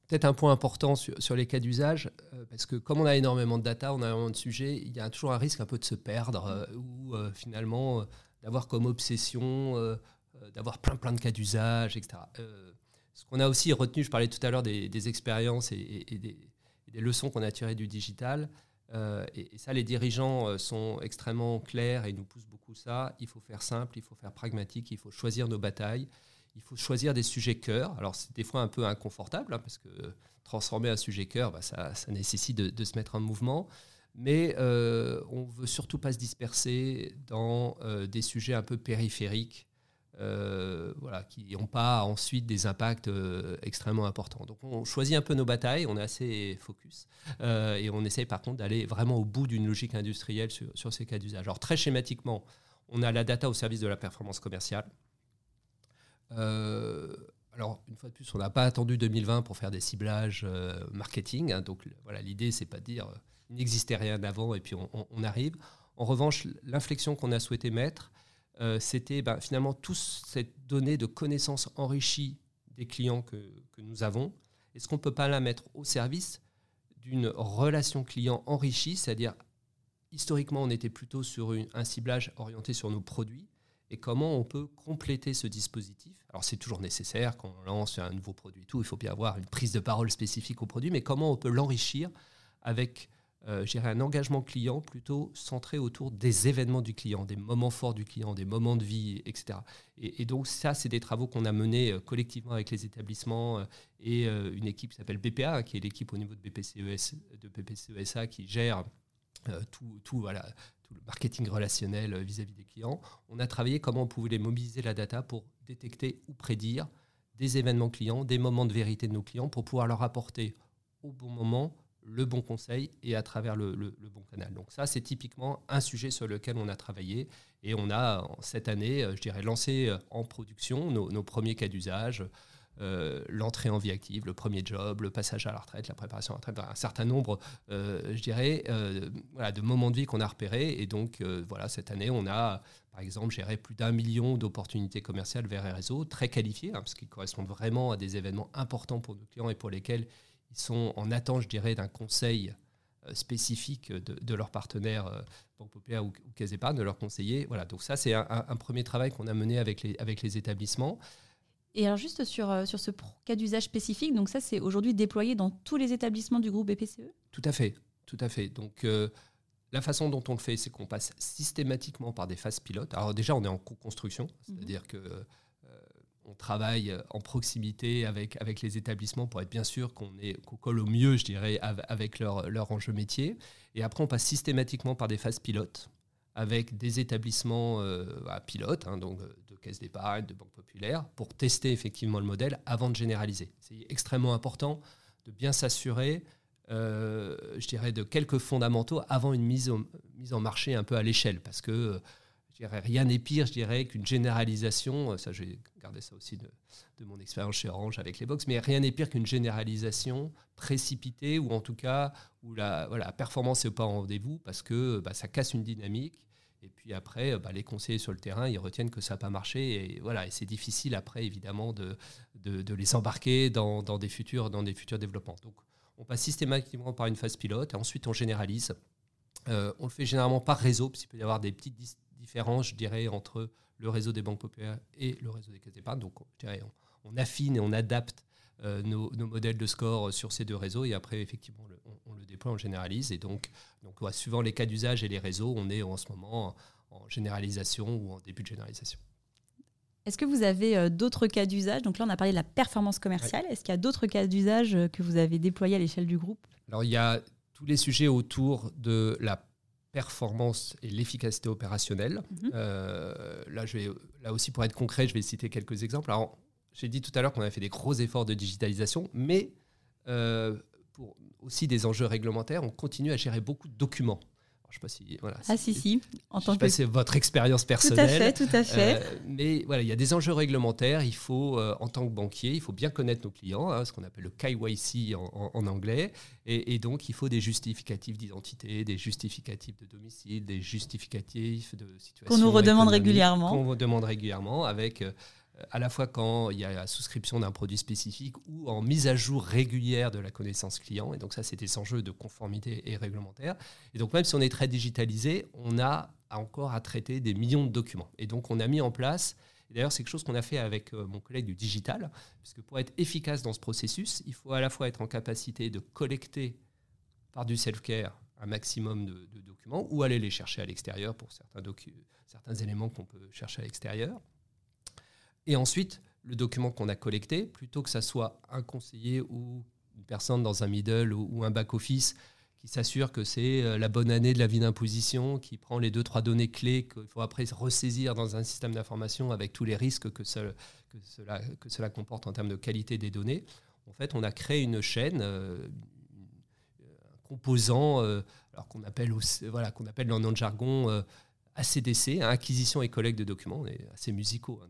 Peut-être un point important sur, les cas d'usage, euh, parce que comme on a énormément de data, on a énormément de sujets, il y a toujours un risque un peu de se perdre euh, ou euh, finalement d'avoir comme obsession d'avoir plein plein de cas d'usage, etc. ce qu'on a aussi retenu, je parlais tout à l'heure des, expériences et, des, leçons qu'on a tirées du digital, et, ça les dirigeants sont extrêmement clairs et nous poussent beaucoup ça, il faut faire simple, il faut faire pragmatique, il faut choisir nos batailles il faut choisir des sujets cœur. Alors c'est des fois un peu inconfortable hein, parce que transformer un sujet cœur, bah, ça, nécessite de, se mettre en mouvement. Mais euh, on ne veut surtout pas se disperser dans euh, des sujets un peu périphériques euh, voilà, qui n'ont pas ensuite des impacts extrêmement importants. Donc on choisit un peu nos batailles, on est assez focus, et on essaye par contre d'aller vraiment au bout d'une logique industrielle sur ces cas d'usage. Alors très schématiquement, on a la data au service de la performance commerciale. Euh, alors, une fois de plus, on n'a pas attendu 2020 pour faire des ciblages euh, marketing. Hein, donc, voilà, l'idée, c'est pas de dire euh, il n'existait rien d'avant et puis on, arrive. En revanche, l'inflexion qu'on a souhaité mettre, c'était ben, finalement toute cette donnée de connaissances enrichies des clients que, que nous avons. Est-ce qu'on ne peut pas la mettre au service d'une relation client enrichie, c'est-à-dire historiquement, on était plutôt sur un ciblage orienté sur nos produits et comment on peut compléter ce dispositif? Alors c'est toujours nécessaire quand on lance un nouveau produit, tout, il faut bien avoir une prise de parole spécifique au produit, mais comment on peut l'enrichir avec euh, un engagement client plutôt centré autour des événements du client, des moments forts du client, des moments de vie, etc. Et, donc ça, c'est des travaux qu'on a menés euh, collectivement avec les établissements euh, et euh, une équipe qui s'appelle BPA, qui est l'équipe au niveau de BPCES, de BPCESA qui gère tout, tout, voilà, le marketing relationnel euh, vis-à-vis des clients, on a travaillé comment on pouvait mobiliser la data pour détecter ou prédire des événements clients, des moments de vérité de nos clients pour pouvoir leur apporter au bon moment le bon conseil et à travers le, bon canal. Donc ça, c'est typiquement un sujet sur lequel on a travaillé et on a cette année, euh, je dirais, lancé euh, en production nos premiers cas d'usage. Euh, l'entrée en vie active, le premier job, le passage à la retraite, la préparation à la retraite, un certain nombre, euh, je dirais, euh, voilà, de moments de vie qu'on a repérés. Et donc, voilà, cette année, on a, par exemple, géré plus d'un million d'opportunités commerciales vers les réseaux, très qualifiées, hein, parce qu'ils correspondent vraiment à des événements importants pour nos clients et pour lesquels ils sont en attente, je dirais, d'un conseil spécifique de, leurs partenaires Banque Populaire ou, ou Caisse de leurs conseillers. Voilà, donc ça, c'est un, un, premier travail qu'on a mené avec les, avec les établissements. Et alors juste sur, euh, sur ce cas d'usage spécifique, donc ça c'est aujourd'hui déployé dans tous les établissements du groupe BPCE Tout à fait, tout à fait. Donc euh, la façon dont on le fait, c'est qu'on passe systématiquement par des phases pilotes. Alors déjà on est en co-construction, mhm. c'est-à-dire que euh, on travaille en proximité avec, avec les établissements pour être bien sûr qu'on qu colle au mieux, je dirais, avec leur, leur enjeu métier. Et après, on passe systématiquement par des phases pilotes avec des établissements pilotes, hein, donc de banque populaire, pour tester effectivement le modèle avant de généraliser. C'est extrêmement important de bien s'assurer, euh, je dirais, de quelques fondamentaux avant une mise, en marché un peu à l'échelle, parce que dirais, rien n'est pire, je dirais, qu'une généralisation, ça j'ai gardé ça aussi de, mon expérience chez Orange avec les box, mais rien n'est pire qu'une généralisation précipitée, ou en tout cas où la, performance n'est pas en rendez-vous, parce que bah, ça casse une dynamique, Et puis après, bah, les conseillers sur le terrain, ils retiennent que ça n'a pas marché. Et voilà, c'est difficile après, évidemment, de, les embarquer dans, des futurs, dans des futurs développements. Donc, on passe systématiquement par une phase pilote et ensuite on généralise. Euh, on le fait généralement par réseau, parce qu'il peut y avoir des petites différences, je dirais, entre le réseau des banques populaires et le réseau des caisses d'épargne. Donc, je dirais, on, affine et on adapte euh, nos, modèles de score sur ces deux réseaux et après, effectivement, on, le déploie, on généralise. Et donc, donc suivant les cas d'usage et les réseaux, on est en ce moment en, généralisation ou en début de généralisation. Est-ce que vous avez euh, d'autres cas d'usage? Donc là, on a parlé de la performance commerciale. Est-ce qu'il y a d'autres cas d'usage que vous avez déployés à l'échelle du groupe? Alors, il y a tous les sujets autour de la performance et l'efficacité opérationnelle. Mhm. Euh, là, je vais, là aussi, pour être concret, je vais citer quelques exemples. Alors, j'ai dit tout à l'heure qu'on a fait des gros efforts de digitalisation, mais euh, pour aussi des enjeux réglementaires, on continue à gérer beaucoup de documents. Je sais pas si voilà. Ah si si. En tant que c'est votre expérience personnelle. Tout à fait, tout à fait. Euh, mais voilà, il y a des enjeux réglementaires. Il faut, euh, en tant que banquier, il faut bien connaître nos clients, hein, ce qu'on appelle le KYC en, en, anglais, et, donc il faut des justificatifs d'identité, des justificatifs de domicile, des justificatifs de situation. Qu'on nous redemande régulièrement. Qu'on redemande régulièrement avec euh, à la fois quand il y a la souscription d'un produit spécifique ou en mise à jour régulière de la connaissance client. Et donc ça, c'est des enjeux de conformité et réglementaire. Et donc même si on est très digitalisé, on a encore à traiter des millions de documents. Et donc on a mis en place, d'ailleurs c'est quelque chose qu'on a fait avec euh, mon collègue du digital, puisque pour être efficace dans ce processus, il faut à la fois être en capacité de collecter par du self-care un maximum de, documents ou aller les chercher à l'extérieur pour certains, certains éléments qu'on peut chercher à l'extérieur et ensuite, le document qu'on a collecté, plutôt que ça soit un conseiller ou une personne dans un middle ou, un back-office qui s'assure que c'est euh, la bonne année de la vie d'imposition, qui prend les deux, trois données clés qu'il faut après ressaisir dans un système d'information avec tous les risques que, cela, comporte en termes de qualité des données. En fait, on a créé une chaîne, euh, un composant, euh, alors qu'on appelle, voilà, qu'on appelle dans notre jargon ACDC, hein, acquisition et collecte de documents. On est assez musicaux hein,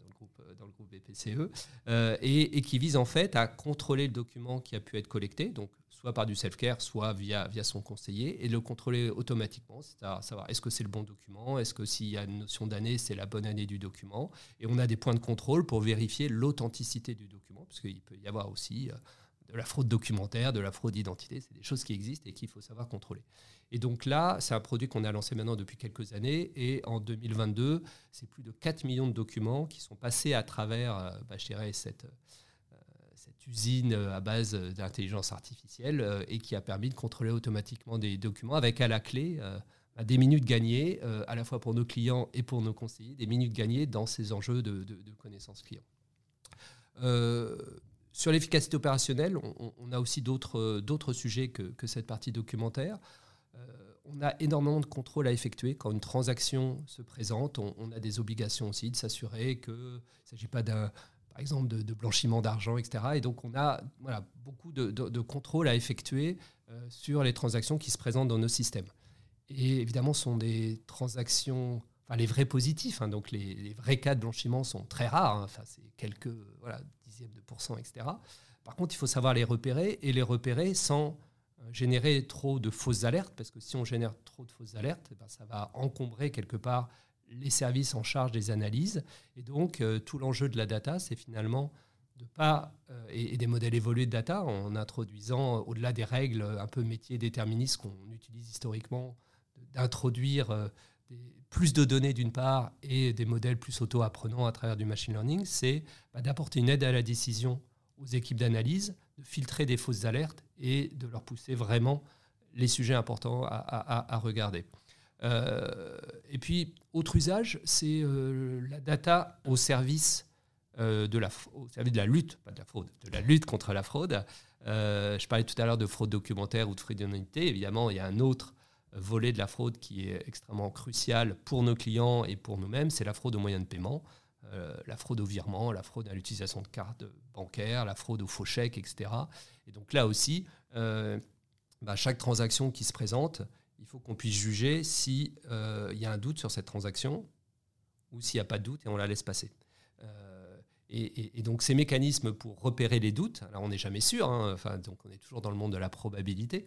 BPCE, euh, et, qui vise en fait à contrôler le document qui a pu être collecté, donc soit par du self-care, soit via, son conseiller, et le contrôler automatiquement, c'est-à-dire savoir est-ce que c'est le bon document, est-ce que s'il y a une notion d'année, c'est la bonne année du document, et on a des points de contrôle pour vérifier l'authenticité du document, parce qu'il peut y avoir aussi... Euh, de la fraude documentaire, de la fraude d'identité, c'est des choses qui existent et qu'il faut savoir contrôler. Et donc là, c'est un produit qu'on a lancé maintenant depuis quelques années. Et en 2022, c'est plus de 4 millions de documents qui sont passés à travers, euh, bah, je dirais, cette, euh, cette usine à base d'intelligence artificielle euh, et qui a permis de contrôler automatiquement des documents avec à la clé bah, des minutes gagnées, à la fois pour nos clients et pour nos conseillers, des minutes gagnées dans ces enjeux de, de, connaissance client. Sur l'efficacité opérationnelle, on, a aussi d'autres sujets que, cette partie documentaire. Euh, on a énormément de contrôles à effectuer. Quand une transaction se présente, on, a des obligations aussi de s'assurer qu'il ne s'agit pas par exemple de, blanchiment d'argent, etc. Et donc on a beaucoup de, contrôles à effectuer euh, sur les transactions qui se présentent dans nos systèmes. Et évidemment, ce sont des transactions, enfin les vrais positifs, hein. donc les, vrais cas de blanchiment sont très rares, hein. enfin c'est quelques voilà, Par contre, il faut savoir les repérer et les repérer sans générer trop de fausses alertes, parce que si on génère trop de fausses alertes, eh ben, ça va encombrer quelque part les services en charge des analyses. Et donc, euh, tout l'enjeu de la data, c'est finalement de pas, euh, et, des modèles évolués de data, en introduisant, au-delà des règles un peu métier déterministes qu'on utilise historiquement, d'introduire euh, plus de données d'une part et des modèles plus auto-apprenants à travers du machine learning, c'est bah, d'apporter une aide à la décision aux équipes d'analyse de filtrer des fausses alertes et de leur pousser vraiment les sujets importants à, regarder. Euh, et puis, autre usage, c'est euh, la data au service, euh, de la, au service de la lutte, pas de la fraude, de la lutte contre la fraude. je parlais tout à l'heure de fraude documentaire ou de fraude d'identité. Évidemment, il y a un autre volet de la fraude qui est extrêmement crucial pour nos clients et pour nous-mêmes, c'est la fraude aux moyens de paiement. Euh, la fraude au virement, la fraude à l'utilisation de cartes bancaires, la fraude aux faux chèques, etc. Et donc là aussi, euh, bah, chaque transaction qui se présente, il faut qu'on puisse juger s'il euh, y a un doute sur cette transaction ou s'il n'y a pas de doute et on la laisse passer. Et, donc ces mécanismes pour repérer les doutes, alors on n'est jamais sûr, hein, enfin, donc on est toujours dans le monde de la probabilité,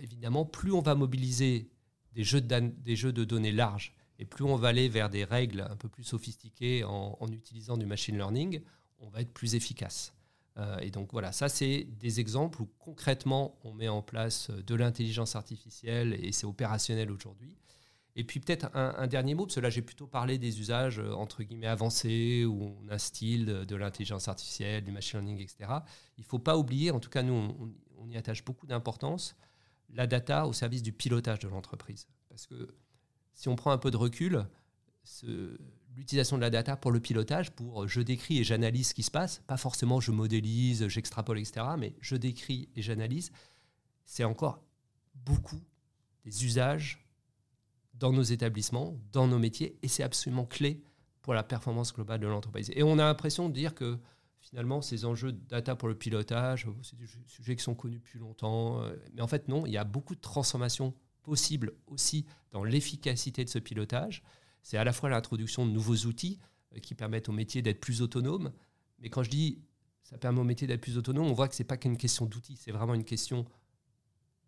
évidemment, plus on va mobiliser des jeux, de, données larges Et plus on va aller vers des règles un peu plus sophistiquées en, utilisant du machine learning, on va être plus efficace. Euh, et donc voilà, ça c'est des exemples où concrètement on met en place de l'intelligence artificielle et c'est opérationnel aujourd'hui. Et puis peut-être un, dernier mot, parce que là j'ai plutôt parlé des usages euh, entre guillemets avancés, où on a style de, l'intelligence artificielle, du machine learning, etc. Il ne faut pas oublier, en tout cas nous on, on y attache beaucoup d'importance, la data au service du pilotage de l'entreprise. Parce que si on prend un peu de recul, l'utilisation de la data pour le pilotage, pour je décris et j'analyse ce qui se passe, pas forcément je modélise, j'extrapole, etc., mais je décris et j'analyse, c'est encore beaucoup des usages dans nos établissements, dans nos métiers, et c'est absolument clé pour la performance globale de l'entreprise. Et on a l'impression de dire que finalement, ces enjeux de data pour le pilotage, c'est des sujets qui sont connus depuis longtemps, euh, mais en fait non, il y a beaucoup de transformations possible aussi dans l'efficacité de ce pilotage. C'est à la fois l'introduction de nouveaux outils euh, qui permettent au métier d'être plus autonome. Mais quand je dis ça permet au métier d'être plus autonome, on voit que ce n'est pas qu'une question d'outils, c'est vraiment une question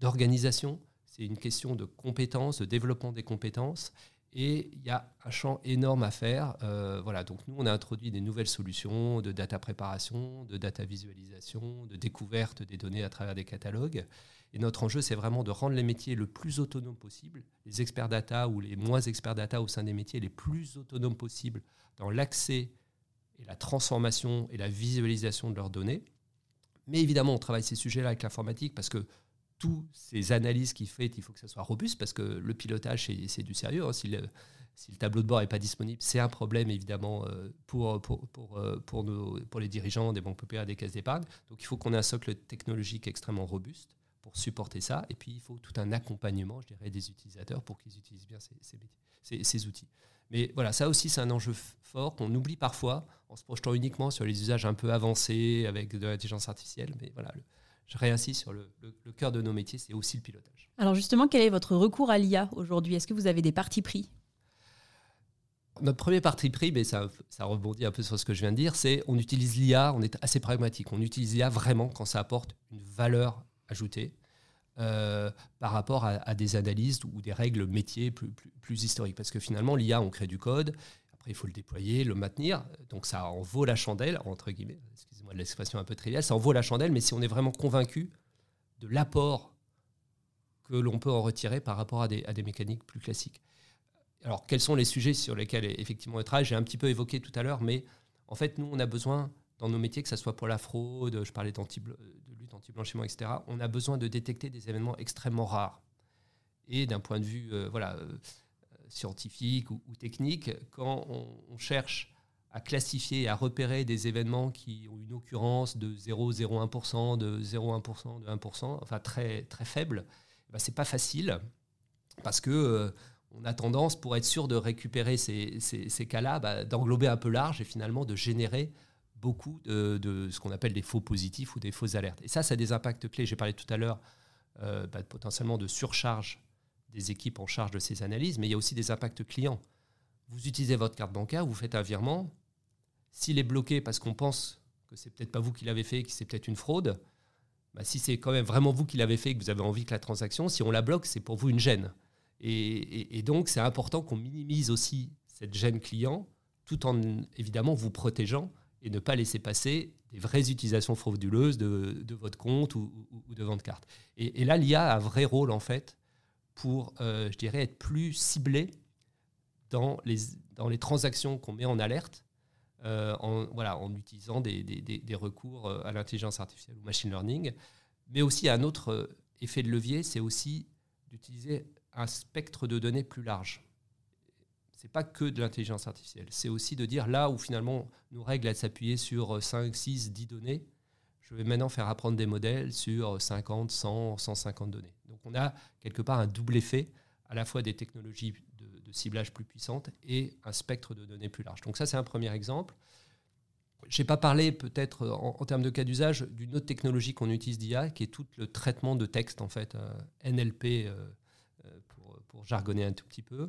d'organisation, c'est une question de compétences, de développement des compétences. Et il y a un champ énorme à faire. Euh, voilà, donc nous, on a introduit des nouvelles solutions de data préparation, de data visualisation, de découverte des données à travers des catalogues. Et notre enjeu, c'est vraiment de rendre les métiers le plus autonomes possible, les experts data ou les moins experts data au sein des métiers les plus autonomes possibles dans l'accès et la transformation et la visualisation de leurs données. Mais évidemment, on travaille ces sujets-là avec l'informatique parce que toutes ces analyses qu'il fait, il faut que ça soit robuste parce que le pilotage, c'est du sérieux. Hein. Si, le, tableau de bord n'est pas disponible, c'est un problème évidemment euh, euh, pour, les dirigeants des banques populaires, des caisses d'épargne. Donc il faut qu'on ait un socle technologique extrêmement robuste pour supporter ça. Et puis, il faut tout un accompagnement, je dirais, des utilisateurs pour qu'ils utilisent bien ces, ces, outils. Mais voilà, ça aussi, c'est un enjeu fort qu'on oublie parfois en se projetant uniquement sur les usages un peu avancés avec de l'intelligence artificielle. Mais voilà, je réinsiste sur le, le, cœur de nos métiers, c'est aussi le pilotage. Alors justement, quel est votre recours à l'IA aujourd'hui? Est-ce que vous avez des partis pris? Notre premier parti pris, mais ça, ça, rebondit un peu sur ce que je viens de dire, c'est on utilise l'IA, on est assez pragmatique. On utilise l'IA vraiment quand ça apporte une valeur ajouter euh, par rapport à, des analyses ou des règles métiers plus, plus, historiques. Parce que finalement, l'IA, on crée du code, après il faut le déployer, le maintenir, donc ça en vaut la chandelle, entre guillemets, excusez-moi de l'expression un peu triviale, ça en vaut la chandelle, mais si on est vraiment convaincu de l'apport que l'on peut en retirer par rapport à des, à des mécaniques plus classiques. Alors, quels sont les sujets sur lesquels effectivement on travaille J'ai un petit peu évoqué tout à l'heure, mais en fait, nous, on a besoin dans nos métiers, que ce soit pour la fraude, je parlais de lutte anti-blanchiment, etc., on a besoin de détecter des événements extrêmement rares. Et d'un point de vue euh, voilà, euh, scientifique ou, technique, quand on, cherche à classifier à repérer des événements qui ont une occurrence de 0,01%, de 0,1%, de 1%, enfin très, très faible, eh ben c'est pas facile parce que euh, on a tendance, pour être sûr de récupérer ces, ces, cas-là, bah, d'englober un peu large et finalement de générer beaucoup de, ce qu'on appelle des faux positifs ou des fausses alertes. Et ça, ça a des impacts clés. J'ai parlé tout à l'heure euh, bah, potentiellement de surcharge des équipes en charge de ces analyses, mais il y a aussi des impacts clients. Vous utilisez votre carte bancaire, vous faites un virement. S'il est bloqué parce qu'on pense que c'est peut-être pas vous qui l'avez fait, que c'est peut-être une fraude, bah, si c'est quand même vraiment vous qui l'avez fait, que vous avez envie que la transaction, si on la bloque, c'est pour vous une gêne. Et, et donc, c'est important qu'on minimise aussi cette gêne client, tout en évidemment vous protégeant et ne pas laisser passer des vraies utilisations frauduleuses de, votre compte ou, de votre carte. Et, là, l'IA a un vrai rôle, en fait, pour, euh, je dirais, être plus ciblé dans les, dans les transactions qu'on met en alerte, euh, en, voilà, en utilisant des, des, des recours euh, à l'intelligence artificielle ou machine learning. Mais aussi, un autre effet de levier, c'est aussi d'utiliser un spectre de données plus large c'est pas que de l'intelligence artificielle. C'est aussi de dire là où finalement nos règles elles s'appuyaient sur 5, 6, 10 données, je vais maintenant faire apprendre des modèles sur 50, 100, 150 données. Donc on a quelque part un double effet, à la fois des technologies de, ciblage plus puissantes et un spectre de données plus large. Donc ça c'est un premier exemple. Je n'ai pas parlé peut-être en, termes de cas d'usage d'une autre technologie qu'on utilise d'IA, qui est tout le traitement de texte en fait, euh, NLP euh, euh, pour, jargonner un tout petit peu.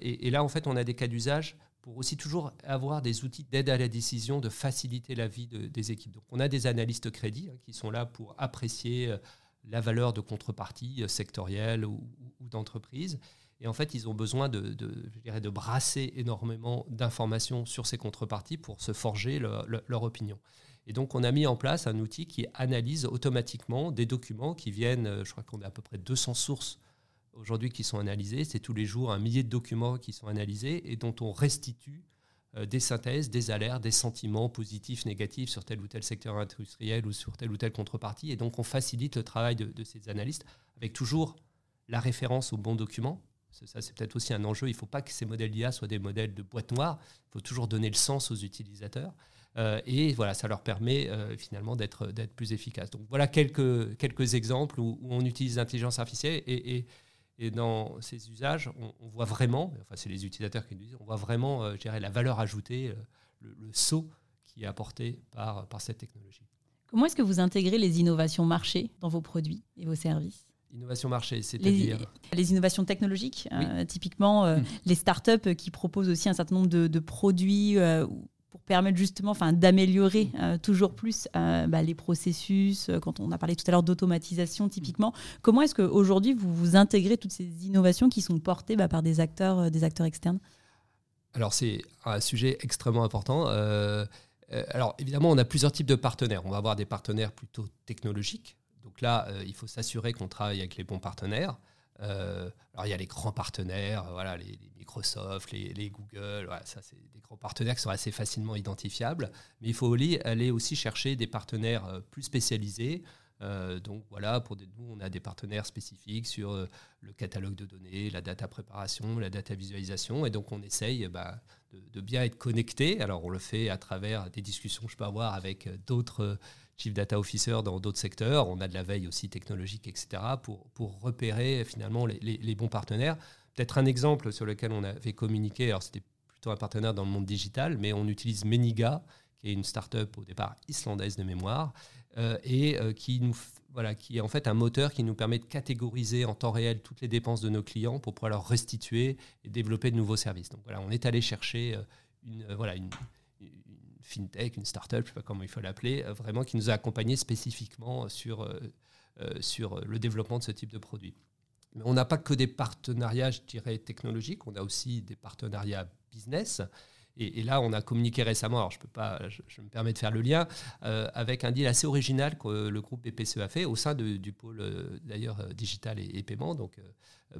Et, là, en fait, on a des cas d'usage pour aussi toujours avoir des outils d'aide à la décision, de faciliter la vie des équipes. Donc, on a des analystes crédits hein, qui sont là pour apprécier euh, la valeur de contrepartie euh, sectorielle ou, d'entreprise. Et en fait, ils ont besoin de, de brasser énormément d'informations sur ces contreparties pour se forger leur opinion. Et donc, on a mis en place un outil qui analyse automatiquement des documents qui viennent, euh, je crois qu'on a à peu près 200 sources aujourd'hui qui sont analysées. C'est tous les jours un millier de documents qui sont analysés et dont on restitue euh, des synthèses, des alertes, des sentiments positifs, négatifs sur tel ou tel secteur industriel ou sur telle ou telle contrepartie. Et donc, on facilite le travail de, ces analystes avec toujours la référence au bon document. Ça, c'est peut-être aussi un enjeu. Il ne faut pas que ces modèles d'IA soient des modèles de boîte noire. Il faut toujours donner le sens aux utilisateurs. Euh, et voilà, ça leur permet euh, finalement d'être plus efficaces. Donc voilà quelques, quelques exemples où, on utilise l'intelligence artificielle et, et, dans ces usages, on, voit vraiment, enfin c'est les utilisateurs qui nous disent, on voit vraiment, euh, la valeur ajoutée, le, saut qui est apporté par, par cette technologie. Comment est-ce que vous intégrez les innovations marché dans vos produits et vos services? Innovation marché, c'est-à-dire les, innovations technologiques, typiquement hmm. les startups qui proposent aussi un certain nombre de, de produits pour permettre justement enfin, d'améliorer euh, toujours plus euh, bah, les processus, euh, quand on a parlé tout à l'heure d'automatisation typiquement. Comment est-ce qu'aujourd'hui vous, vous intégrez toutes ces innovations qui sont portées bah, par des acteurs, des acteurs externes? Alors c'est un sujet extrêmement important. alors évidemment, on a plusieurs types de partenaires. On va avoir des partenaires plutôt technologiques. Donc là, il faut s'assurer qu'on travaille avec les bons partenaires. Euh, alors il y a les grands partenaires, euh, voilà, les, Microsoft, les, Google, ça c'est des grands partenaires qui sont assez facilement identifiables. Mais il faut aller aussi chercher des partenaires euh, plus spécialisés. donc voilà, pour nous, on a des partenaires spécifiques sur le catalogue de données, la data préparation, la data visualisation. Et donc on essaye bah, de, de, bien être connecté. Alors on le fait à travers des discussions que je peux avoir avec d'autres Chief Data Officer dans d'autres secteurs. On a de la veille aussi technologique, etc., pour, repérer finalement les, les, bons partenaires. Peut-être un exemple sur lequel on avait communiqué, alors c'était plutôt un partenaire dans le monde digital, mais on utilise Meniga, qui est une start-up au départ islandaise de mémoire, euh, et euh, qui nous voilà, qui est en fait un moteur qui nous permet de catégoriser en temps réel toutes les dépenses de nos clients pour pouvoir leur restituer et développer de nouveaux services. Donc voilà, on est allé chercher euh, une, voilà, une, fintech, une startup, je sais pas comment il faut l'appeler, euh, vraiment qui nous a accompagnés spécifiquement sur, euh, euh, sur le développement de ce type de produit. Mais on n'a pas que des partenariats, je dirais, technologiques, on a aussi des partenariats business. Et, là, on a communiqué récemment, alors je peux pas, je, me permets de faire le lien, avec un deal assez original que le groupe BPCE a fait au sein du pôle d'ailleurs digital et, paiement, donc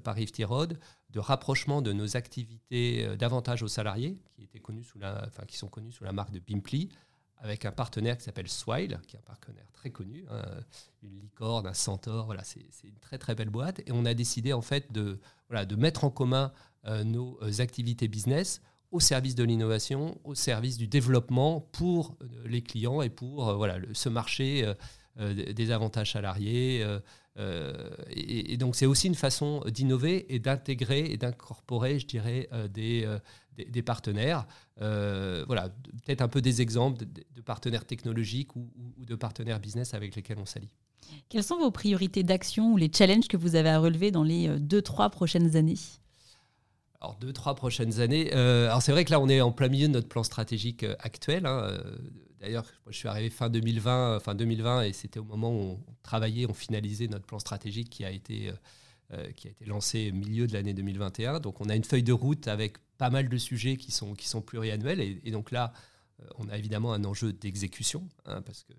Paris Road, de rapprochement de nos activités euh, davantage aux salariés, qui, étaient connus sous la, enfin, qui sont connus sous la marque de Pimply, avec un partenaire qui s'appelle Swile, qui est un partenaire très connu, hein, une licorne, un centaure, voilà, c'est une très très belle boîte. Et on a décidé en fait de, voilà, de mettre en commun euh, nos euh, activités business au service de l'innovation, au service du développement pour les clients et pour voilà, ce marché des avantages salariés, euh, et, donc c'est aussi une façon d'innover et d'intégrer et d'incorporer, je dirais, euh, euh, des, des, partenaires. voilà, peut-être un peu des exemples de, partenaires technologiques ou, de partenaires business avec lesquels on s'allie. Quelles sont vos priorités d'action ou les challenges que vous avez à relever dans les deux, trois prochaines années? Alors, deux, trois prochaines années. alors, c'est vrai que là, on est en plein milieu de notre plan stratégique actuel. Hein, D'ailleurs, je suis arrivé fin 2020, fin 2020 et c'était au moment où on travaillait, on finalisait notre plan stratégique qui a été, euh, euh, qui a été lancé au milieu de l'année 2021. Donc on a une feuille de route avec pas mal de sujets qui sont, qui sont pluriannuels. Et, donc là, euh, on a évidemment un enjeu d'exécution, hein, parce que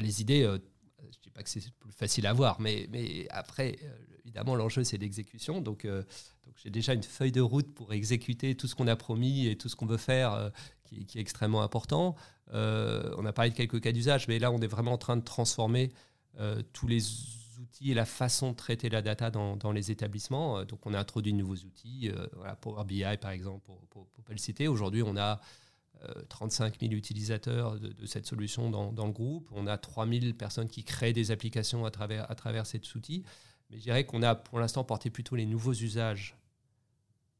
les idées, je ne dis pas que c'est plus facile à voir, mais, mais après, évidemment, l'enjeu, c'est l'exécution. Donc, donc j'ai déjà une feuille de route pour exécuter tout ce qu'on a promis et tout ce qu'on veut faire qui, qui, est extrêmement important. Euh, on a parlé de quelques cas d'usage, mais là, on est vraiment en train de transformer euh, tous les outils et la façon de traiter la data dans, les établissements. Euh, donc, on a introduit de nouveaux outils, voilà, Power BI par exemple, pour citer. Aujourd'hui, on a 35 000 utilisateurs de, cette solution dans, le groupe. On a 3 000 personnes qui créent des applications à travers, à travers cet outil. Mais je dirais qu'on a pour l'instant porté plutôt les nouveaux usages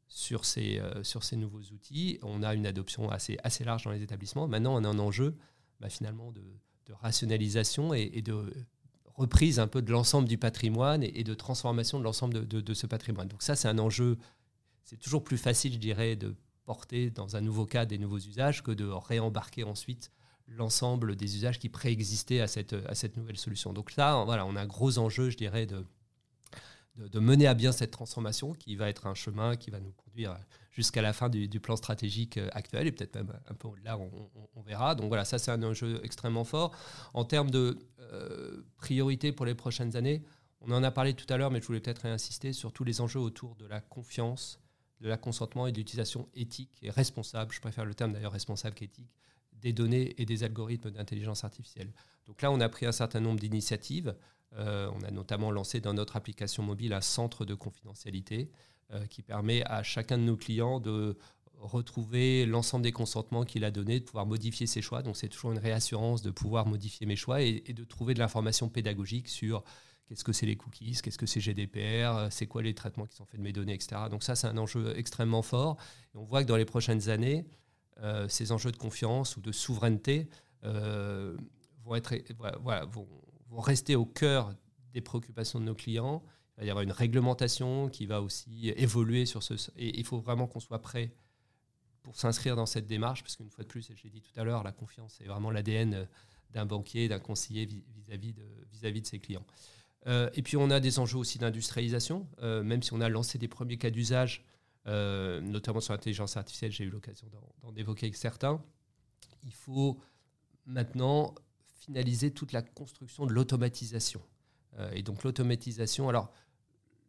sur ces, euh, sur ces nouveaux outils. On a une adoption assez, assez large dans les établissements. Maintenant, on a un enjeu bah, finalement de, rationalisation et, de reprise un peu de l'ensemble du patrimoine et, de transformation de l'ensemble de, de, ce patrimoine. Donc ça, c'est un enjeu, c'est toujours plus facile, je dirais, de porter dans un nouveau cas des nouveaux usages que de réembarquer ensuite l'ensemble des usages qui préexistaient à cette, à cette nouvelle solution. Donc là, voilà, on a un gros enjeu, je dirais, de, de, mener à bien cette transformation qui va être un chemin qui va nous conduire jusqu'à la fin du, plan stratégique actuel et peut-être même un peu au-delà, on, verra. Donc voilà, ça c'est un enjeu extrêmement fort. En termes de priorité pour les prochaines années, on en a parlé tout à l'heure, mais je voulais peut-être réinsister sur tous les enjeux autour de la confiance, de la consentement et de l'utilisation éthique et responsable, je préfère le terme d'ailleurs responsable qu'éthique, des données et des algorithmes d'intelligence artificielle. Donc là, on a pris un certain nombre d'initiatives. Euh, on a notamment lancé dans notre application mobile un centre de confidentialité euh, qui permet à chacun de nos clients de retrouver l'ensemble des consentements qu'il a donnés, de pouvoir modifier ses choix. Donc c'est toujours une réassurance de pouvoir modifier mes choix et de trouver de l'information pédagogique sur Qu'est-ce que c'est les cookies Qu'est-ce que c'est GDPR euh, C'est quoi les traitements qui sont faits de mes données, etc. Donc ça, c'est un enjeu extrêmement fort. On voit que dans les prochaines années, ces enjeux de confiance ou de souveraineté vont, être, voilà, rester au cœur des préoccupations de nos clients. Il va y avoir une réglementation qui va aussi évoluer sur ce... Et il faut vraiment qu'on soit prêt pour s'inscrire dans cette démarche, parce qu'une fois de plus, et je l'ai dit tout à l'heure, la confiance est vraiment l'ADN d'un banquier, d'un conseiller vis-à-vis de, vis -vis de ses clients. Euh, et puis on a des enjeux aussi d'industrialisation, euh, même si on a lancé des premiers cas d'usage, euh, notamment sur l'intelligence artificielle, j'ai eu l'occasion d'en évoquer avec certains. Il faut maintenant finaliser toute la construction de l'automatisation. et donc l'automatisation, alors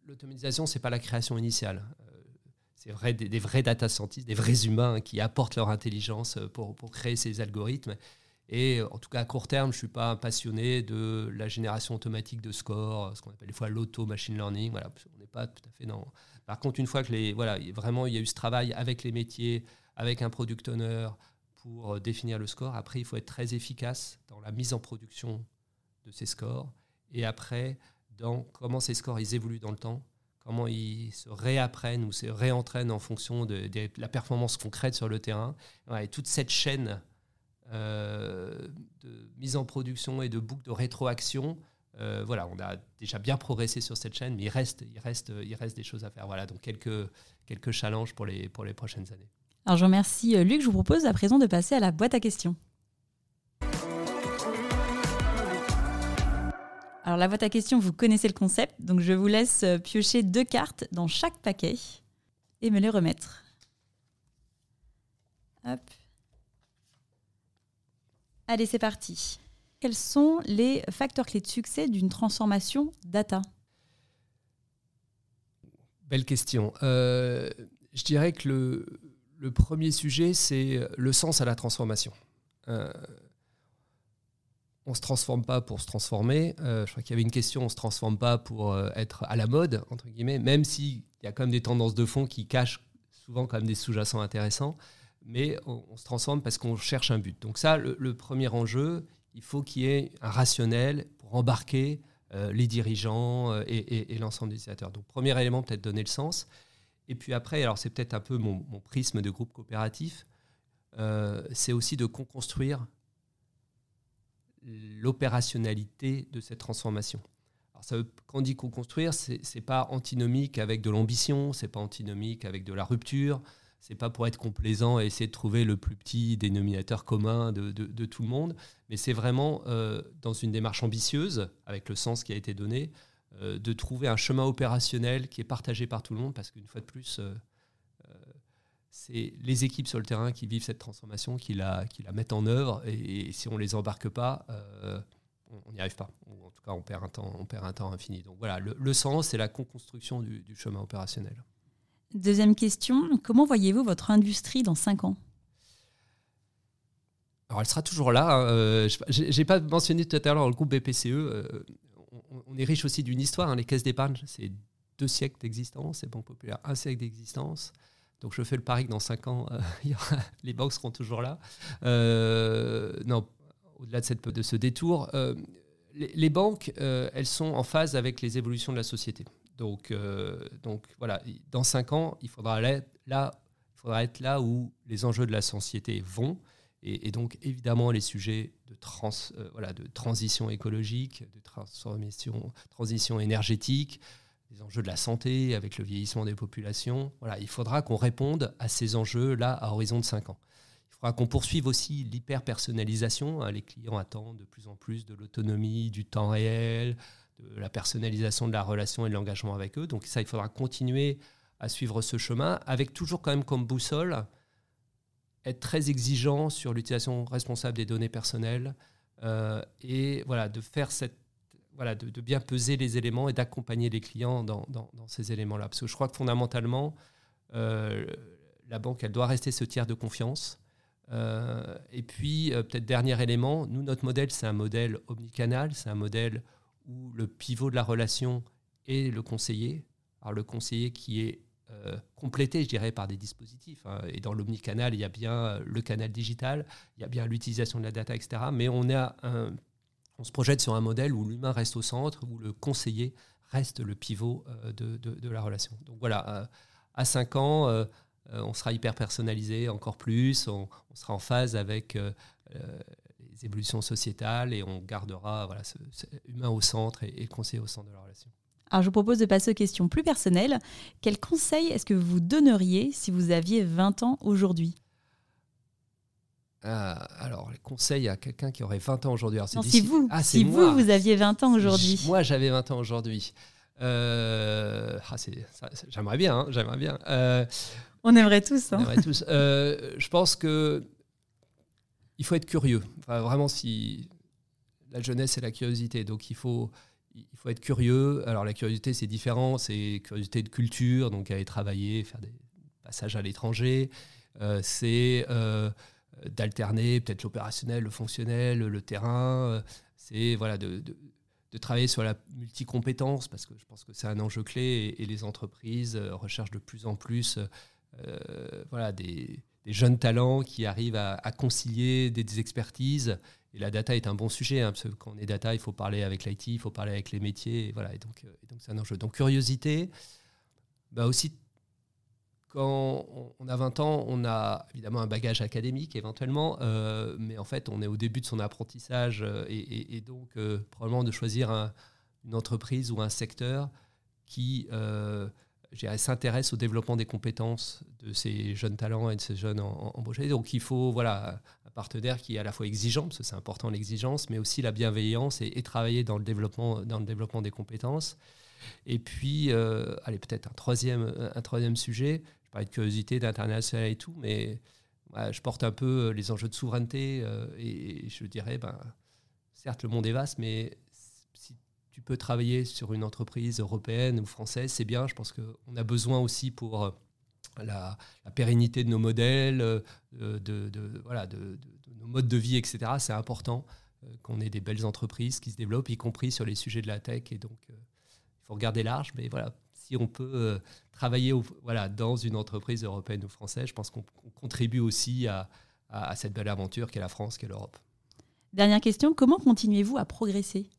l'automatisation, ce n'est pas la création initiale. c'est vrai, des, vrais data scientists, des vrais humains qui apportent leur intelligence pour, pour créer ces algorithmes. Et en tout cas, à court terme, je ne suis pas passionné de la génération automatique de scores, ce qu'on appelle des fois l'auto-machine learning. Voilà, on n'est pas tout à fait dans. Par contre, une fois que les, voilà, vraiment il y a eu ce travail avec les métiers, avec un product owner pour euh, définir le score, après, il faut être très efficace dans la mise en production de ces scores. Et après, dans comment ces scores ils évoluent dans le temps, comment ils se réapprennent ou se réentraînent en fonction de, la performance concrète sur le terrain. et toute cette chaîne euh, de mise en production et de boucles de rétroaction. Euh, voilà, on a déjà bien progressé sur cette chaîne, mais il reste, il reste, il reste des choses à faire. Voilà, donc quelques, quelques challenges pour les, pour les prochaines années. Alors je remercie euh, Luc. Je vous propose à présent de passer à la boîte à questions. Alors la boîte à questions, vous connaissez le concept, donc je vous laisse piocher deux cartes dans chaque paquet et me les remettre. Hop. Allez, c'est parti. Quels sont les facteurs clés de succès d'une transformation data? Belle question. Euh, je dirais que le, premier sujet, c'est le sens à la transformation. Euh, on ne se transforme pas pour se transformer. Euh, je crois qu'il y avait une question, on ne se transforme pas pour être à la mode, entre guillemets, même s'il y a quand même des tendances de fond qui cachent souvent quand même des sous-jacents intéressants mais on, se transforme parce qu'on cherche un but. Donc ça, le, premier enjeu, il faut qu'il y ait un rationnel pour embarquer euh, les dirigeants euh, et, l'ensemble des utilisateurs. Donc premier élément, peut-être donner le sens. Et puis après, alors c'est peut-être un peu mon, prisme de groupe coopératif, euh, c'est aussi de construire l'opérationnalité de cette transformation. Alors ça quand on dit co-construire, ce n'est pas antinomique avec de l'ambition, c'est pas antinomique avec de la rupture, c'est pas pour être complaisant et essayer de trouver le plus petit dénominateur commun de, tout le monde, mais c'est vraiment euh, dans une démarche ambitieuse, avec le sens qui a été donné, de trouver un chemin opérationnel qui est partagé par tout le monde, parce qu'une fois de plus, euh, c'est les équipes sur le terrain qui vivent cette transformation, qui la, qui la mettent en œuvre, et, si on ne les embarque pas, on n'y arrive pas. en tout cas, on perd un temps, on perd un temps infini. Donc voilà, le, sens, c'est la co-construction du chemin opérationnel. Deuxième question, comment voyez-vous votre industrie dans 5 ans? Alors, elle sera toujours là. Hein. Euh, je n'ai pas mentionné tout à l'heure le groupe BPCE. Euh, on, est riche aussi d'une histoire. Hein. les caisses d'épargne, c'est deux siècles d'existence. C'est Banque Populaire, un siècle d'existence. Donc, je fais le pari que dans 5 ans, euh, les banques seront toujours là. non, au-delà de, ce détour, les, les, banques, elles sont en phase avec les évolutions de la société. Donc, euh, voilà, dans cinq ans, il faudra, là, il faudra être là où les enjeux de la société vont. Et, donc, évidemment, les sujets euh, de transition écologique, de transformation, transition énergétique, les enjeux de la santé avec le vieillissement des populations. Voilà, il faudra qu'on réponde à ces enjeux-là à horizon de cinq ans. Il faudra qu'on poursuive aussi l'hyper-personnalisation. Hein. Les clients attendent de plus en plus de l'autonomie, du temps réel, de la personnalisation de la relation et de l'engagement avec eux. Donc ça, il faudra continuer à suivre ce chemin, avec toujours quand même comme boussole être très exigeant sur l'utilisation responsable des données personnelles euh, et voilà, de faire cette voilà, de, bien peser les éléments et d'accompagner les clients dans, dans, ces éléments-là. Parce que je crois que fondamentalement, euh, la banque, elle doit rester ce tiers de confiance. Euh, et puis, peut-être dernier élément, nous, notre modèle, c'est un modèle omnicanal, c'est un modèle où le pivot de la relation est le conseiller. Alors, le conseiller qui est euh, complété, je dirais, par des dispositifs. Hein. Et dans l'omnicanal, il y a bien euh, le canal digital, il y a bien l'utilisation de la data, etc. Mais on, a on se projette sur un modèle où l'humain reste au centre, où le conseiller reste le pivot euh, de, la relation. Donc voilà, à 5 ans, on sera hyper personnalisé encore plus, on, sera en phase avec les évolutions sociétales et on gardera voilà, humain au centre et, et le conseiller au centre de la relation. Alors je vous propose de passer aux questions plus personnelles. Quel conseil est-ce que vous donneriez si vous aviez 20 ans aujourd'hui? Euh, alors, les conseils à quelqu'un qui aurait 20 ans aujourd'hui. si vous, ah, si vous, vous aviez 20 ans aujourd'hui. Moi, j'avais 20 ans aujourd'hui. Euh, ah, j'aimerais bien, hein, j'aimerais bien. Euh, on aimerait tous. Hein. On aimerait tous. je pense que il faut être curieux. vraiment, si la jeunesse et la curiosité, donc il faut il faut être curieux. Alors la curiosité, c'est différent. C'est curiosité de culture, donc aller travailler, faire des passages à l'étranger. Euh, c'est euh, d'alterner peut-être l'opérationnel, le fonctionnel, le terrain. Euh, c'est voilà de, de, travailler sur la multicompétence parce que je pense que c'est un enjeu clé et, les entreprises recherchent de plus en plus voilà des, jeunes talents qui arrivent à concilier des expertises et la data est un bon sujet, hein, parce que quand on est data, il faut parler avec l'IT, il faut parler avec les métiers, et voilà. Et donc, euh, donc c'est un enjeu. Donc curiosité, bah aussi quand on a 20 ans, on a évidemment un bagage académique éventuellement, euh, mais en fait, on est au début de son apprentissage euh, et, donc probablement de choisir une entreprise ou un secteur qui s'intéresse au développement des compétences de ces jeunes talents et de ces jeunes embauchés. Donc il faut voilà, partenaire qui est à la fois exigeant, parce que c'est important l'exigence, mais aussi la bienveillance et, travailler dans le, développement, dans le développement des compétences. Et puis, euh, allez, peut-être un troisième, un troisième sujet, je parlais de curiosité, d'international et tout, mais je porte un peu les enjeux de souveraineté euh, et, je dirais, ben, certes, le monde est vaste, mais si tu peux travailler sur une entreprise européenne ou française, c'est bien. Je pense qu'on a besoin aussi pour la, pérennité de nos modèles, euh, de, voilà, de, nos modes de vie, etc. C'est important euh, qu'on ait des belles entreprises qui se développent, y compris sur les sujets de la tech. Et donc, euh, il faut regarder large, mais voilà, si on peut travailler voilà, dans une entreprise européenne ou française, je pense qu'on contribue aussi à, à cette belle aventure qu'est la France, qu'est l'Europe. Dernière question, comment continuez-vous à progresser?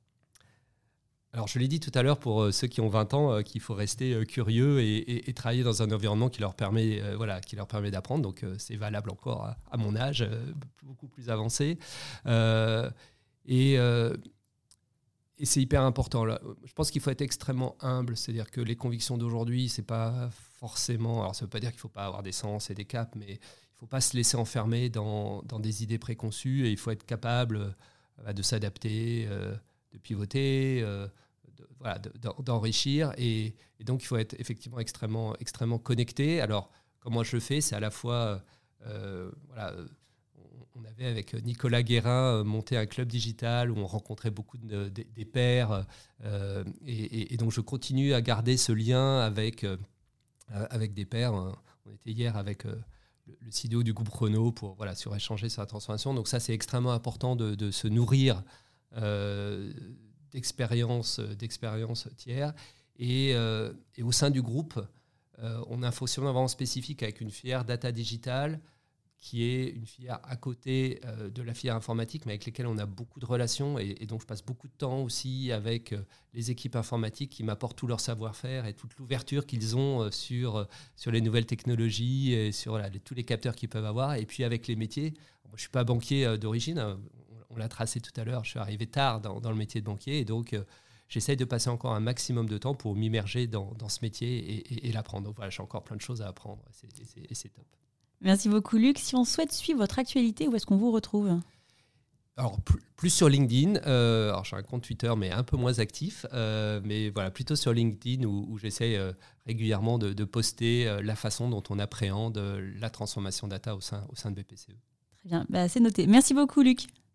Alors, je l'ai dit tout à l'heure pour euh, ceux qui ont 20 ans, euh, qu'il faut rester euh, curieux et, travailler dans un environnement qui leur permet, voilà, qui leur permet d'apprendre. Donc, c'est valable encore à, mon âge, beaucoup plus avancé. et, et c'est hyper important. Là. Je pense qu'il faut être extrêmement humble. C'est-à-dire que les convictions d'aujourd'hui, c'est pas forcément. Alors, ça veut pas dire qu'il faut pas avoir des sens et des caps, mais il faut pas se laisser enfermer dans, dans, des idées préconçues et il faut être capable de s'adapter de pivoter, euh, d'enrichir. et, donc, il faut être effectivement extrêmement, extrêmement connecté. Alors, comment je fais? C'est à la fois, euh, voilà, on avait avec Nicolas Guérin euh, monté un club digital où on rencontrait beaucoup de, des pairs. et, donc, je continue à garder ce lien avec, avec des pairs. On était hier avec le, CDO du groupe Renault pour voilà, sur échanger sur la transformation. Donc, ça, c'est extrêmement important de se nourrir euh, d'expérience d'expérience tiers. Et, euh, et, au sein du groupe, euh, on a un fonctionnement spécifique avec une filière data digitale qui est une filière à côté de la filière informatique, mais avec lesquelles on a beaucoup de relations. Et, donc, je passe beaucoup de temps aussi avec les équipes informatiques qui m'apportent tout leur savoir-faire et toute l'ouverture qu'ils ont sur, sur les nouvelles technologies et sur tous les capteurs qu'ils peuvent avoir. Et puis, avec les métiers. Je ne suis pas banquier d'origine. On l'a tracé tout à l'heure, je suis arrivé tard dans, le métier de banquier et donc euh, j'essaye de passer encore un maximum de temps pour m'immerger dans, ce métier et, l'apprendre. Donc voilà, j'ai encore plein de choses à apprendre et c'est top. Merci beaucoup Luc. Si on souhaite suivre votre actualité, où est-ce qu'on vous retrouve? Alors, plus, sur LinkedIn. Euh, alors, j'ai un compte Twitter, mais un peu moins actif. Euh, mais voilà, plutôt sur LinkedIn où, j'essaie euh, régulièrement de, poster la façon dont on appréhende la transformation data au sein, au sein de BPCE. Très bien, bah, c'est noté. Merci beaucoup, Luc.